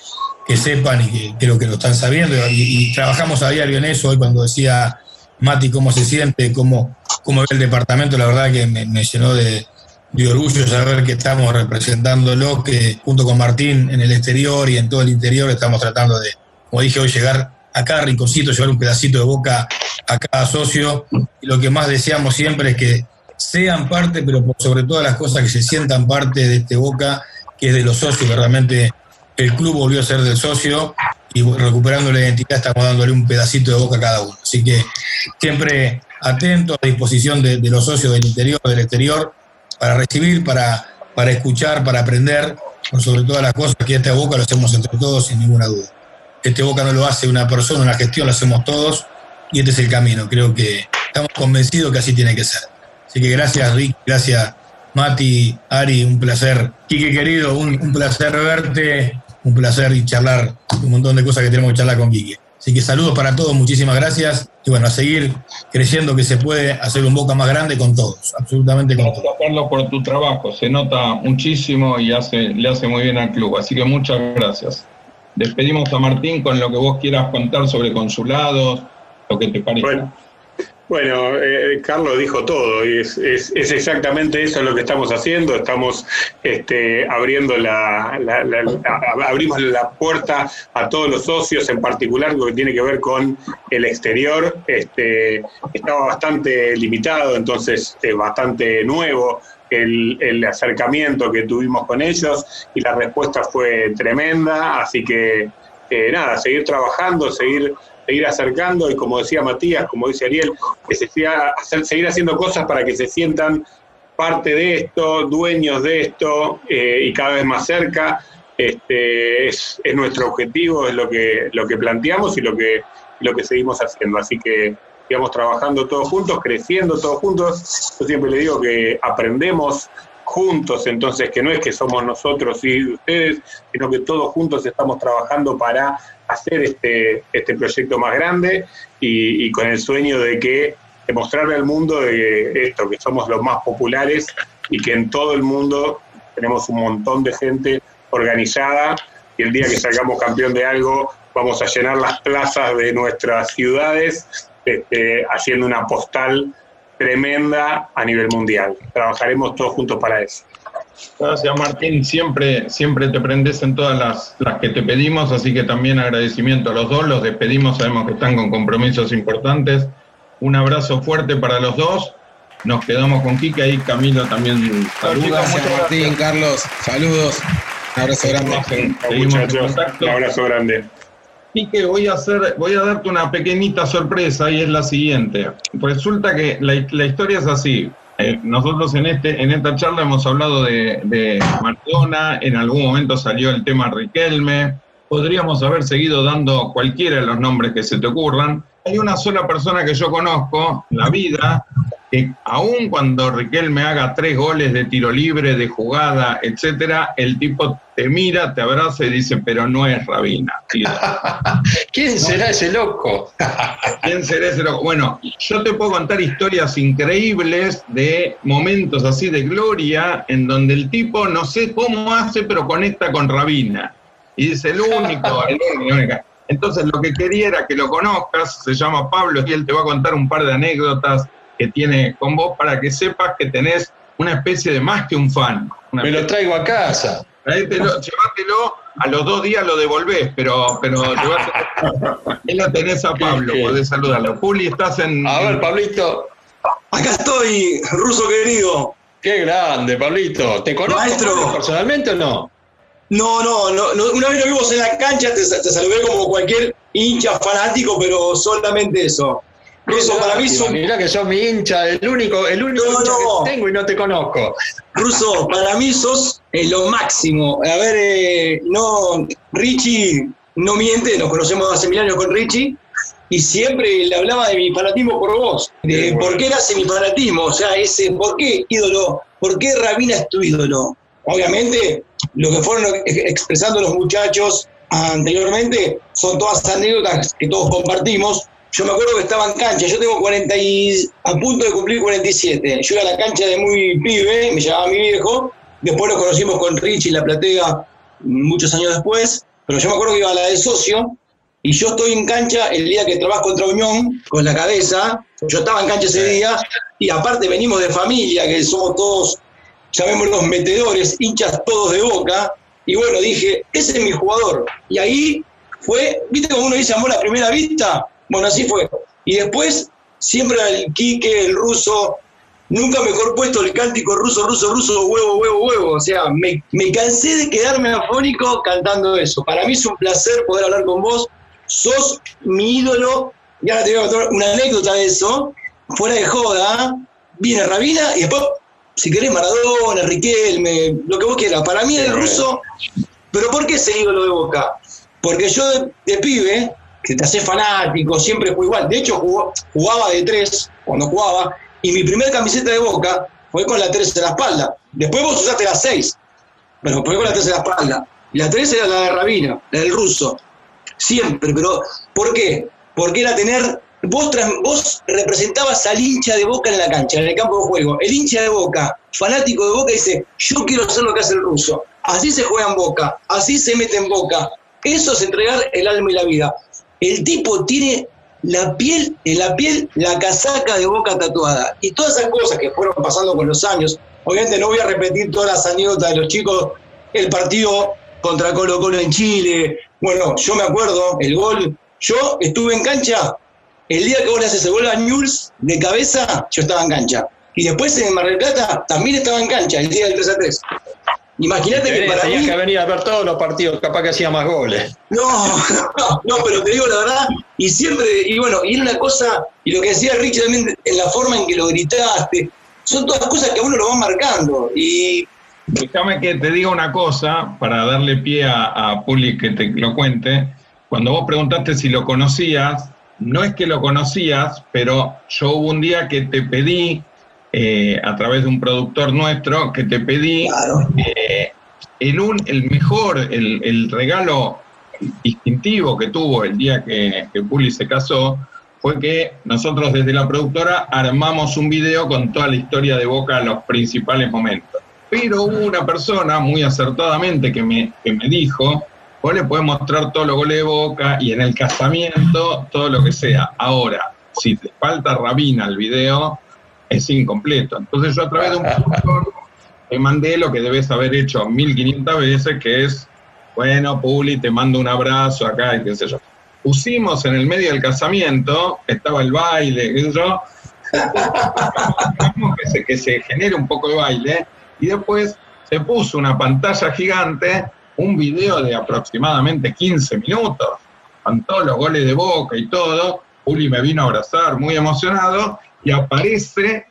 que sepan y que lo que lo están sabiendo. Y, trabajamos a diario en eso. Hoy cuando decía Mati cómo se siente, cómo, cómo ve el departamento, la verdad que me, llenó de, de, orgullo saber que estamos representándolo, que junto con Martín en el exterior y en todo el interior estamos tratando de, como dije hoy, llegar a cada rinconcito, llevar un pedacito de boca a cada socio. Y lo que más deseamos siempre es que sean parte, pero sobre todas las cosas que se sientan parte de este Boca, que es de los socios, realmente el club volvió a ser del socio y recuperando la identidad estamos dándole un pedacito de Boca a cada uno. Así que siempre atento a disposición de, los socios del interior, del exterior, para recibir, para, para escuchar, para aprender, por sobre todas las cosas que este Boca lo hacemos entre todos sin ninguna duda. Este Boca no lo hace una persona, una gestión, lo hacemos todos y este es el camino. Creo que estamos convencidos que así tiene que ser. Así que gracias Rick, gracias Mati, Ari, un placer. Quique querido, un, placer verte, un placer y charlar un montón de cosas que tenemos que charlar con Quique. Así que saludos para todos, muchísimas gracias. Y bueno, a seguir creyendo que se puede hacer un Boca más grande con todos, absolutamente con todos. Carlos, por tu trabajo, se nota muchísimo y hace, le hace muy bien al club. Así que muchas gracias. Despedimos a Martín con lo que vos quieras contar sobre consulados, lo que te parezca. Bueno, eh, Carlos dijo todo y es, es, exactamente eso lo que estamos haciendo. Estamos este, abriendo la, abrimos la puerta a todos los socios, en particular lo que tiene que ver con el exterior. Este, estaba bastante limitado, entonces es bastante nuevo el, acercamiento que tuvimos con ellos y la respuesta fue tremenda. Así que eh, nada, seguir trabajando, seguir seguir acercando y como decía Matías, como dice Ariel, que se siga, seguir haciendo cosas para que se sientan parte de esto, dueños de esto eh, y cada vez más cerca. Este, es, nuestro objetivo, es lo que, lo que planteamos y lo que seguimos haciendo. Así que sigamos trabajando todos juntos, creciendo todos juntos. Yo siempre le digo que aprendemos juntos, entonces que no es que somos nosotros y ustedes, sino que todos juntos estamos trabajando para hacer este, este proyecto más grande y, con el sueño de que demostrarle al mundo de esto, que somos los más populares y que en todo el mundo tenemos un montón de gente organizada y el día que salgamos campeón de algo vamos a llenar las plazas de nuestras ciudades este, haciendo una postal tremenda a nivel mundial. Trabajaremos todos juntos para eso. Gracias Martín, siempre, siempre te prendes en todas las, las que te pedimos, así que también agradecimiento a los dos, los despedimos, sabemos que están con compromisos importantes. Un abrazo fuerte para los dos. Nos quedamos con Kike y Camilo también saluda. Gracias Martín, Carlos, saludos. Un abrazo grande. Seguimos Un abrazo grande. Quique, voy a hacer, voy a darte una pequeñita sorpresa y es la siguiente. Resulta que la, historia es así. Eh, nosotros en, este, en esta charla hemos hablado de, de Maradona, en algún momento salió el tema Riquelme, podríamos haber seguido dando cualquiera de los nombres que se te ocurran. Hay una sola persona que yo conozco la vida que aun cuando Riquelme haga tres goles de tiro libre, de jugada, etcétera, el tipo te mira, te abraza y dice, pero no es Rabina. ¿Quién será ese loco? ¿Quién será ese loco? Bueno, yo te puedo contar historias increíbles de momentos así de gloria en donde el tipo no sé cómo hace, pero conecta con Rabina. Y dice, el único, el único. Entonces lo que quería era que lo conozcas, se llama Pablo y él te va a contar un par de anécdotas que tiene con vos para que sepas que tenés una especie de más que un fan. Me lo traigo a casa. llévatelo, a los dos días lo devolvés, pero, pero ahí lo tenés a Pablo, podés saludarlo. Juli, estás en. A ver, Pablito. Acá estoy, ruso querido. Qué grande, Pablito. ¿Te conozco personalmente o no? No, no, no, una vez lo vimos en la cancha, te, te saludé como cualquier hincha fanático, pero solamente eso. Ruso, para mí son... Mirá que sos mi hincha, el único, el único hincha que tengo y no te conozco. Ruso, para mí sos eh, lo máximo. A ver, eh, no, Richie no miente, nos conocemos hace mil años con Richie, y siempre le hablaba de mi fanatismo por vos, de por qué nace mi fanatismo, o sea, ese, ¿por qué ídolo? ¿Por qué Rabina es tu ídolo? Obviamente, lo que fueron expresando los muchachos anteriormente son todas anécdotas que todos compartimos. Yo me acuerdo que estaba en cancha, yo tengo 40 y, a punto de cumplir 47. Yo iba a la cancha de muy pibe, me llamaba mi viejo, después nos conocimos con Richie y la platea muchos años después, pero yo me acuerdo que iba a la de socio y yo estoy en cancha el día que trabajo contra Unión con la cabeza, yo estaba en cancha ese día y aparte venimos de familia, que somos todos, llamémoslos metedores, hinchas todos de boca, y bueno, dije, ese es mi jugador. Y ahí fue, ¿viste como uno dice amor a primera vista? Bueno, así fue. Y después, siempre el Quique, el ruso, nunca mejor puesto el cántico ruso, ruso, ruso, huevo, huevo, huevo. O sea, me, me cansé de quedarme afónico cantando eso. Para mí es un placer poder hablar con vos sos mi ídolo, y ahora te voy a contar una anécdota de eso, fuera de joda, viene Rabina y después, si querés, Maradona, Riquelme, lo que vos quieras. Para mí el ruso, pero ¿por qué ese ídolo de Boca? Porque yo de, pibe, que te hace fanático, siempre fue igual. De hecho, jugaba de tres cuando jugaba, y mi primer camiseta de Boca fue con la tres en la espalda. Después vos usaste la seis, pero fue con la tres en la espalda. Y la tres era la de Rabina, la del ruso siempre, pero ¿por qué? Porque era tener, vos, vos representabas al hincha de Boca en la cancha, en el campo de juego. El hincha de Boca, fanático de Boca, dice, yo quiero hacer lo que hace el ruso. Así se juega en Boca, así se mete en Boca. Eso es entregar el alma y la vida. El tipo tiene la piel, en la piel, la casaca de boca tatuada. Y todas esas cosas que fueron pasando con los años, obviamente no voy a repetir todas las anécdotas de los chicos, el partido contra Colo Colo en Chile, bueno, yo me acuerdo, el gol, yo estuve en cancha, el día que vos le haces el gol de cabeza, yo estaba en cancha. Y después en Mar del Plata también estaba en cancha, el día del 3 a 3. Imagínate que para Tenías que venir a ver todos los partidos, capaz que hacía más goles. No, no, no, pero te digo la verdad, y siempre, y bueno, y una cosa, y lo que decía Rich también, en la forma en que lo gritaste, son todas cosas que a uno lo van marcando. Y Déjame que te diga una cosa para darle pie a, Puli que te lo cuente. Cuando vos preguntaste si lo conocías, no es que lo conocías, pero yo hubo un día que te pedí, eh, a través de un productor nuestro, que te pedí eh, el, un, el mejor, el, regalo distintivo que tuvo el día que, que Puli se casó, fue que nosotros desde la productora armamos un video con toda la historia de Boca, los principales momentos pero hubo una persona muy acertadamente que me, me dijo, vos le podés mostrar todos los goles de Boca y en el casamiento todo lo que sea. Ahora, si te falta Rabina el video, es incompleto. Entonces yo a través de un productor te mandé lo que debes haber hecho 1500 veces, que es, bueno, Puli, te mando un abrazo acá y qué sé yo. Pusimos en el medio del casamiento, estaba el baile, qué sé yo, que se, que se genere un poco de baile, y después se puso una pantalla gigante, un video de aproximadamente 15 minutos, con todos los goles de boca y todo. Uli me vino a abrazar muy emocionado y aparece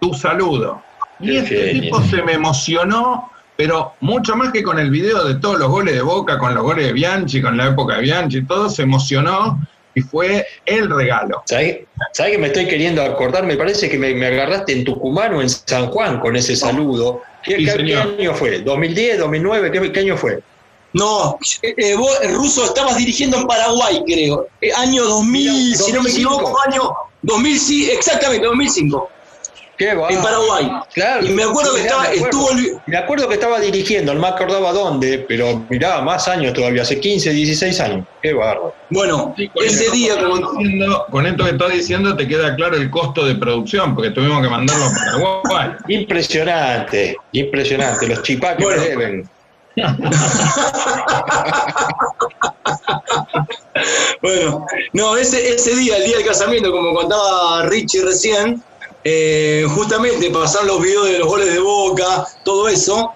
tu saludo. Y este tipo se me emocionó, pero mucho más que con el video de todos los goles de Boca, con los goles de Bianchi, con la época de Bianchi, y todo se emocionó y fue el regalo. ¿Sabes, que me estoy queriendo acordar? Me parece que me, agarraste en Tucumán o en San Juan con ese saludo. ¿Qué, año fue? ¿2010, 2009? ¿Qué, año fue? No, eh, vos, el ruso, estabas dirigiendo en Paraguay, creo. Eh, año 2000, si no me equivoco, año 2000, sí, exactamente, 2005 en Paraguay. Claro. Y me acuerdo que estaba, me estuvo. Me acuerdo que estaba dirigiendo, no me acordaba dónde, pero miraba más años todavía, hace 15, 16 años. Qué barro. Bueno, ese día. con esto que estás diciendo, te queda claro el costo de producción, porque tuvimos que mandarlo a Paraguay. Impresionante, impresionante. Los chipá que deben. Bueno, no, ese, ese día, el día del casamiento, como contaba Richie recién, eh, justamente pasaron los videos de los goles de Boca, todo eso,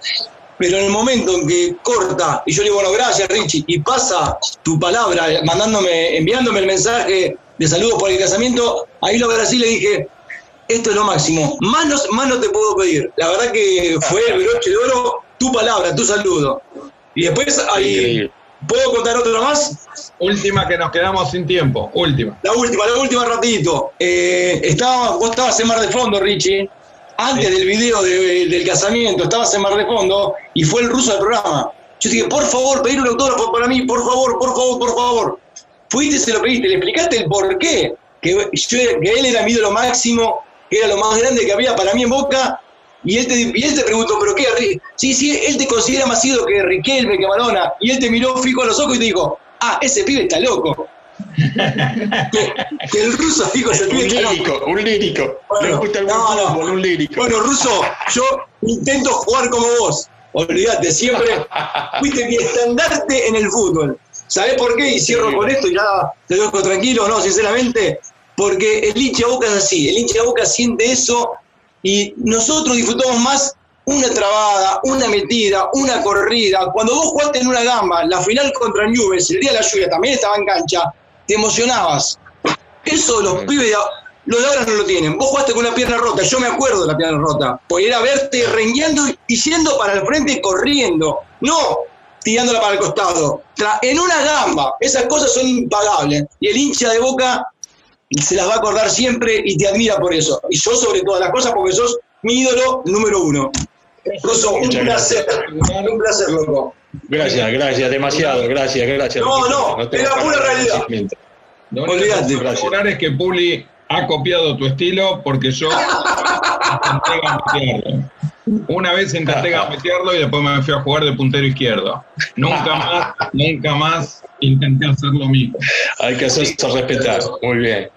pero en el momento en que corta, y yo le digo, bueno, gracias Richie, y pasa tu palabra, mandándome, enviándome el mensaje de saludos por el casamiento, ahí lo abracé y le dije, esto es lo máximo, más no, más no te puedo pedir. La verdad que fue el broche de oro, tu palabra, tu saludo. Y después ahí... ¿Puedo contar otra más? Última que nos quedamos sin tiempo. Última. La última, la última ratito. Eh, estaba, vos estabas en Mar de Fondo, Richie. Antes del video del casamiento, estabas en Mar de Fondo y fue el ruso del programa. Yo dije, por favor, pedir un autógrafo para mí, por favor, por favor, por favor. Fuiste, se lo pediste, le explicaste el por qué. Que, que él era mi ídolo máximo, que era lo más grande que había para mí en Boca y él, te, y él te preguntó, ¿pero qué? Sí, sí, él te considera más ídolo que Riquelme, que Marona. Y él te miró fijo a los ojos y te dijo, ah, ese pibe está loco. que, el ruso dijo, ese pibe está loco. Un lírico, bueno, gusta el no, no. un lírico. Bueno, ruso, yo intento jugar como vos. Olvídate, siempre fuiste mi estandarte en el fútbol. ¿Sabés por qué? Y cierro con esto y ya te dejo tranquilo, no, sinceramente. Porque el hincha Boca es así, el hincha Boca siente eso y nosotros disfrutamos más una trabada, una metida, una corrida. Cuando vos jugaste en una gamba, la final contra Newell's, el día de la lluvia también estaba en cancha, te emocionabas. Eso los pibes de, los de ahora no lo tienen. Vos jugaste con una pierna rota, yo me acuerdo de la pierna rota, porque era verte rengueando y yendo para el frente corriendo, no tirándola para el costado. En una gamba, esas cosas son impagables. Y el hincha de boca y se las va a acordar siempre y te admira por eso. Y yo sobre todas las cosas porque sos mi ídolo número uno. Rosso, un placer, un placer, loco. Gracias, gracias, demasiado, gracias, gracias. No, no, es la pura realidad. No, Olvídate. Lo es que Puli ha copiado tu estilo porque yo intenté gambetearlo. Una vez intenté gambetearlo y después me fui a jugar de puntero izquierdo. Nunca más, nunca más intenté hacer lo mismo. Hay que hacerse respetar. Muy bien.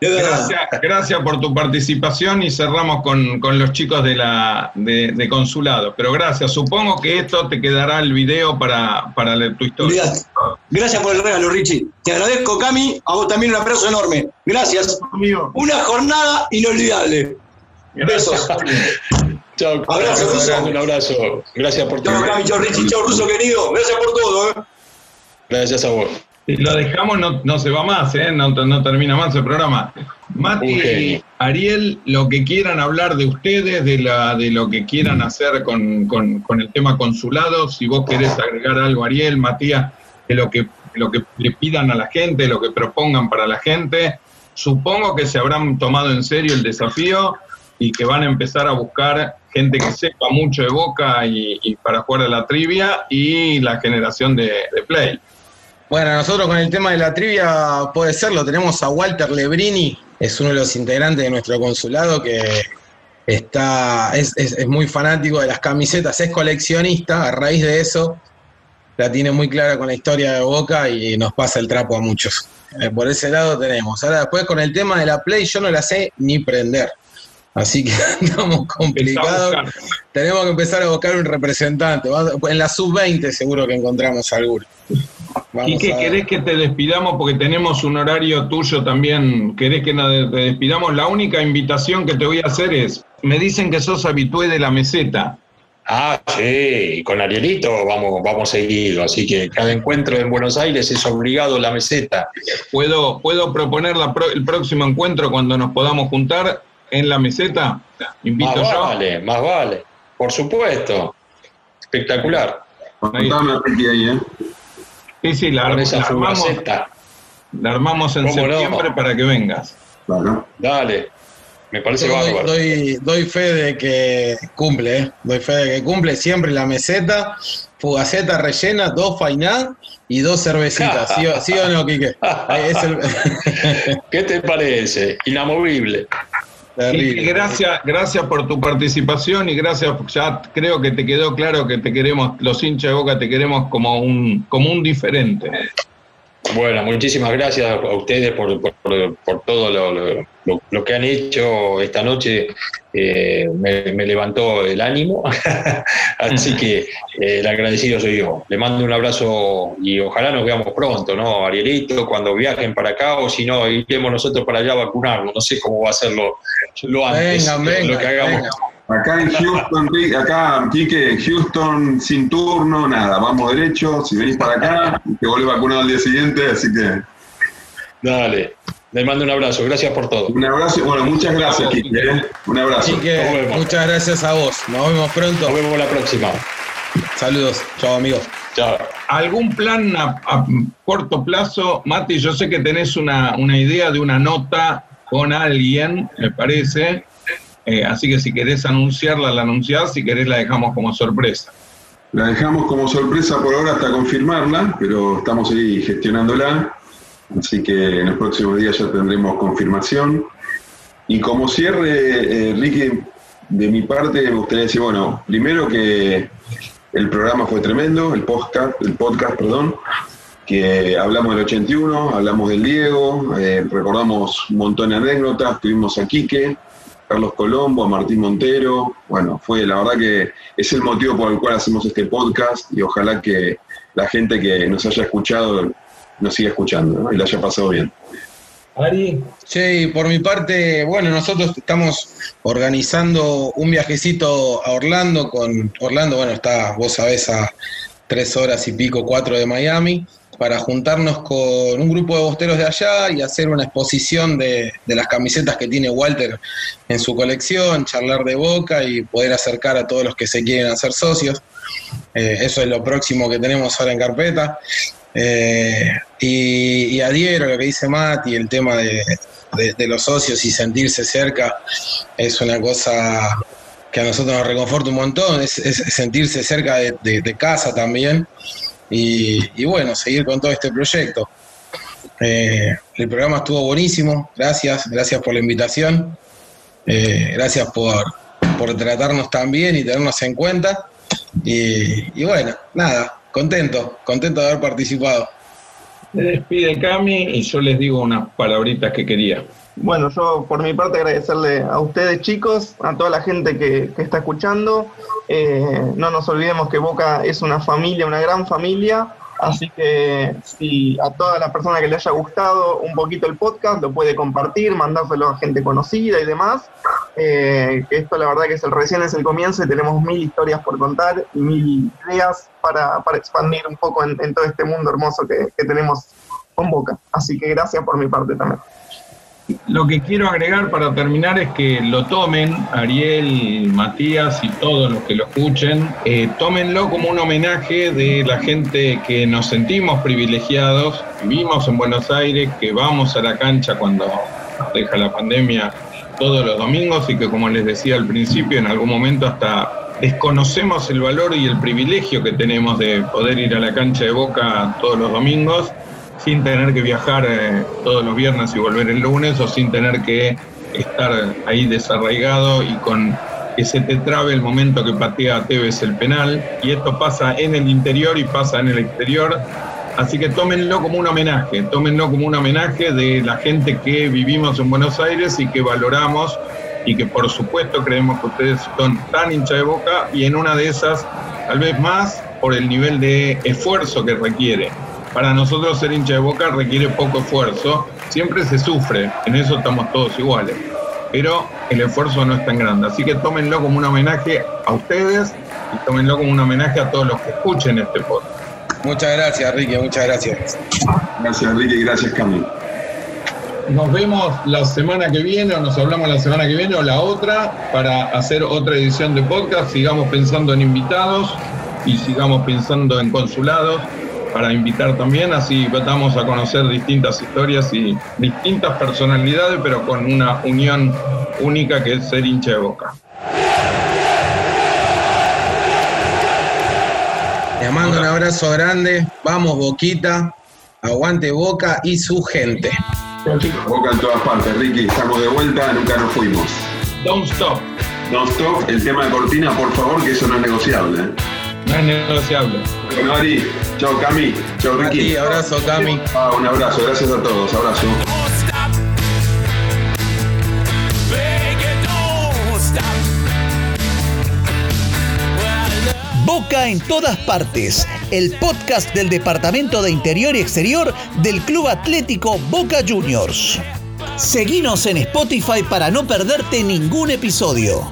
Gracias, gracias por tu participación y cerramos con, los chicos de, la, de, consulado. Pero gracias, supongo que esto te quedará el video para, para tu historia. Gracias por el regalo, Richie. Te agradezco, Cami. A vos también un abrazo enorme. Gracias. Una jornada inolvidable. Besos. Chao. Abrazo, Ruso. Un abrazo. Gracias por todo. Chao, Cami. Chao, Richie. Chao, Ruso, querido. Gracias por todo. ¿eh? Gracias a vos. Si lo dejamos, no, no se va más, ¿eh? no, no termina más el programa. Mati, Ariel, lo que quieran hablar de ustedes, de, la, de lo que quieran hacer con, con, el tema consulado, si vos querés agregar algo, Ariel, Matías, de lo que, lo que le pidan a la gente, lo que propongan para la gente, supongo que se habrán tomado en serio el desafío y que van a empezar a buscar gente que sepa mucho de Boca y, para jugar a la trivia y la generación de, de play. Bueno, nosotros con el tema de la trivia puede ser, lo tenemos a Walter Lebrini, es uno de los integrantes de nuestro consulado que está, es, muy fanático de las camisetas, es coleccionista, a raíz de eso la tiene muy clara con la historia de Boca y nos pasa el trapo a muchos. Eh, por ese lado tenemos. Ahora después con el tema de la Play yo no la sé ni prender. Así que estamos complicados. Tenemos que empezar a buscar un representante. En la sub-20 seguro que encontramos alguno. ¿Y qué querés que te despidamos? Porque tenemos un horario tuyo también. ¿Querés que te despidamos? La única invitación que te voy a hacer es, me dicen que sos habitué de la meseta. Ah, sí, con Arielito vamos, vamos seguido, así que cada encuentro en Buenos Aires es obligado la meseta. ¿Puedo, puedo proponer el próximo encuentro cuando nos podamos juntar en la meseta? Invito más yo. vale, más vale, por supuesto. Espectacular. Ahí, ¿eh? Sí, sí, la, armamos, la armamos en septiembre para que vengas. Dale. Me parece bárbaro. Doy, doy, fe de que cumple, ¿eh? doy fe de que cumple siempre la meseta, fugaceta rellena, dos fainá y dos cervecitas. ¿Sí, o, no, Quique? ¿Qué te parece? Inamovible. Gracias, gracias por tu participación y gracias, ya creo que te quedó claro que te queremos, los hinchas de Boca te queremos como un, como un diferente. Bueno, muchísimas gracias a ustedes por, por, todo lo, lo, que han hecho esta noche. Eh, me, levantó el ánimo, así que eh, el agradecido soy yo. Le mando un abrazo y ojalá nos veamos pronto, ¿no? Arielito, cuando viajen para acá o si no, iremos nosotros para allá a vacunarnos. No sé cómo va a ser lo, antes, lo que hagamos. Acá en Houston, acá, Quique, Houston sin turno, nada, vamos derecho, si venís para acá, te vuelves vacunado al día siguiente, así que... Dale. Les mando un abrazo, gracias por todo. Un abrazo, bueno, muchas gracias, Kike. ¿eh? Un abrazo. muchas gracias a vos. Nos vemos pronto. Nos vemos la próxima. Saludos. Chao, amigos. Chao. ¿Algún plan a, corto plazo? Mati, yo sé que tenés una, idea de una nota con alguien, me parece. Eh, así que si querés anunciarla, la anunciás. Si querés, la dejamos como sorpresa. La dejamos como sorpresa por ahora hasta confirmarla, pero estamos ahí gestionándola. Así que en los próximos días ya tendremos confirmación. Y como cierre, eh, Ricky, de mi parte me gustaría decir, bueno, primero que el programa fue tremendo, el podcast, el podcast, perdón, que hablamos del 81, hablamos del Diego, eh, recordamos un montón de anécdotas, tuvimos a Quique, Carlos Colombo, a Martín Montero, bueno, fue la verdad que es el motivo por el cual hacemos este podcast y ojalá que la gente que nos haya escuchado nos siga escuchando y le haya pasado bien. Ari. Sí, por mi parte, bueno, nosotros estamos organizando un viajecito a Orlando con Orlando, bueno, está, vos sabés, a tres horas y pico, cuatro de Miami, para juntarnos con un grupo de bosteros de allá y hacer una exposición de, las camisetas que tiene Walter en su colección, charlar de boca y poder acercar a todos los que se quieren hacer socios. Eh, eso es lo próximo que tenemos ahora en carpeta. Eh, y, adhiero a lo que dice Mati, el tema de, los socios y sentirse cerca es una cosa que a nosotros nos reconforta un montón, es, sentirse cerca de, casa también y, bueno, seguir con todo este proyecto. Eh, el programa estuvo buenísimo, gracias, gracias por la invitación, eh, gracias por, por tratarnos tan bien y tenernos en cuenta. y bueno, nada, contento, contento de haber participado. Se despide Cami y yo les digo unas palabritas que quería. Bueno, yo por mi parte agradecerle a ustedes chicos, a toda la gente que, está escuchando. Eh, no nos olvidemos que Boca es una familia, una gran familia. Así que si a toda la persona que le haya gustado un poquito el podcast, lo puede compartir, mandárselo a gente conocida y demás. Eh, esto la verdad que es el recién es el comienzo y tenemos mil historias por contar y mil ideas para, expandir un poco en, todo este mundo hermoso que, que tenemos con Boca. Así que gracias por mi parte también. Lo que quiero agregar para terminar es que lo tomen, Ariel, Matías y todos los que lo escuchen, eh, tómenlo como un homenaje de la gente que nos sentimos privilegiados, vivimos en Buenos Aires, que vamos a la cancha cuando deja la pandemia todos los domingos y que como les decía al principio, en algún momento hasta desconocemos el valor y el privilegio que tenemos de poder ir a la cancha de Boca todos los domingos sin tener que viajar eh, todos los viernes y volver el lunes o sin tener que estar ahí desarraigado y con que se te trabe el momento que patea Tevez el penal. Y esto pasa en el interior y pasa en el exterior. Así que tómenlo como un homenaje, tómenlo como un homenaje de la gente que vivimos en Buenos Aires y que valoramos y que por supuesto creemos que ustedes son tan hincha de boca y en una de esas tal vez más por el nivel de esfuerzo que requiere. Para nosotros ser hincha de boca requiere poco esfuerzo, siempre se sufre, en eso estamos todos iguales, pero el esfuerzo no es tan grande. Así que tómenlo como un homenaje a ustedes y tómenlo como un homenaje a todos los que escuchen este podcast. Muchas gracias, Ricky, muchas gracias. Gracias, Ricky, y gracias, Cami. Nos vemos la semana que viene, o nos hablamos la semana que viene, o la otra, para hacer otra edición de podcast. Sigamos pensando en invitados y sigamos pensando en consulados para invitar también, así vamos a conocer distintas historias y distintas personalidades, pero con una unión única que es ser hincha de boca. Le mando un abrazo grande. Vamos, Boquita. Aguante Boca y su gente. Boca en todas partes, Ricky. Estamos de vuelta, nunca nos fuimos. Don't stop. Don't stop. El tema de cortina, por favor, que eso no es negociable. No es negociable. Bueno, Ari. Chao, Cami. Chao, Ricky. abrazo, Cami. Ah, un abrazo. Gracias a todos. Abrazo. Boca en todas partes, el podcast del Departamento de Interior y Exterior del Club Atlético Boca Juniors. Seguinos en Spotify para no perderte ningún episodio.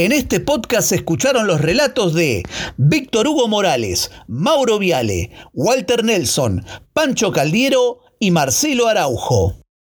En este podcast se escucharon los relatos de Víctor Hugo Morales, Mauro Viale, Walter Nelson, Pancho Caldiero y Marcelo Araujo.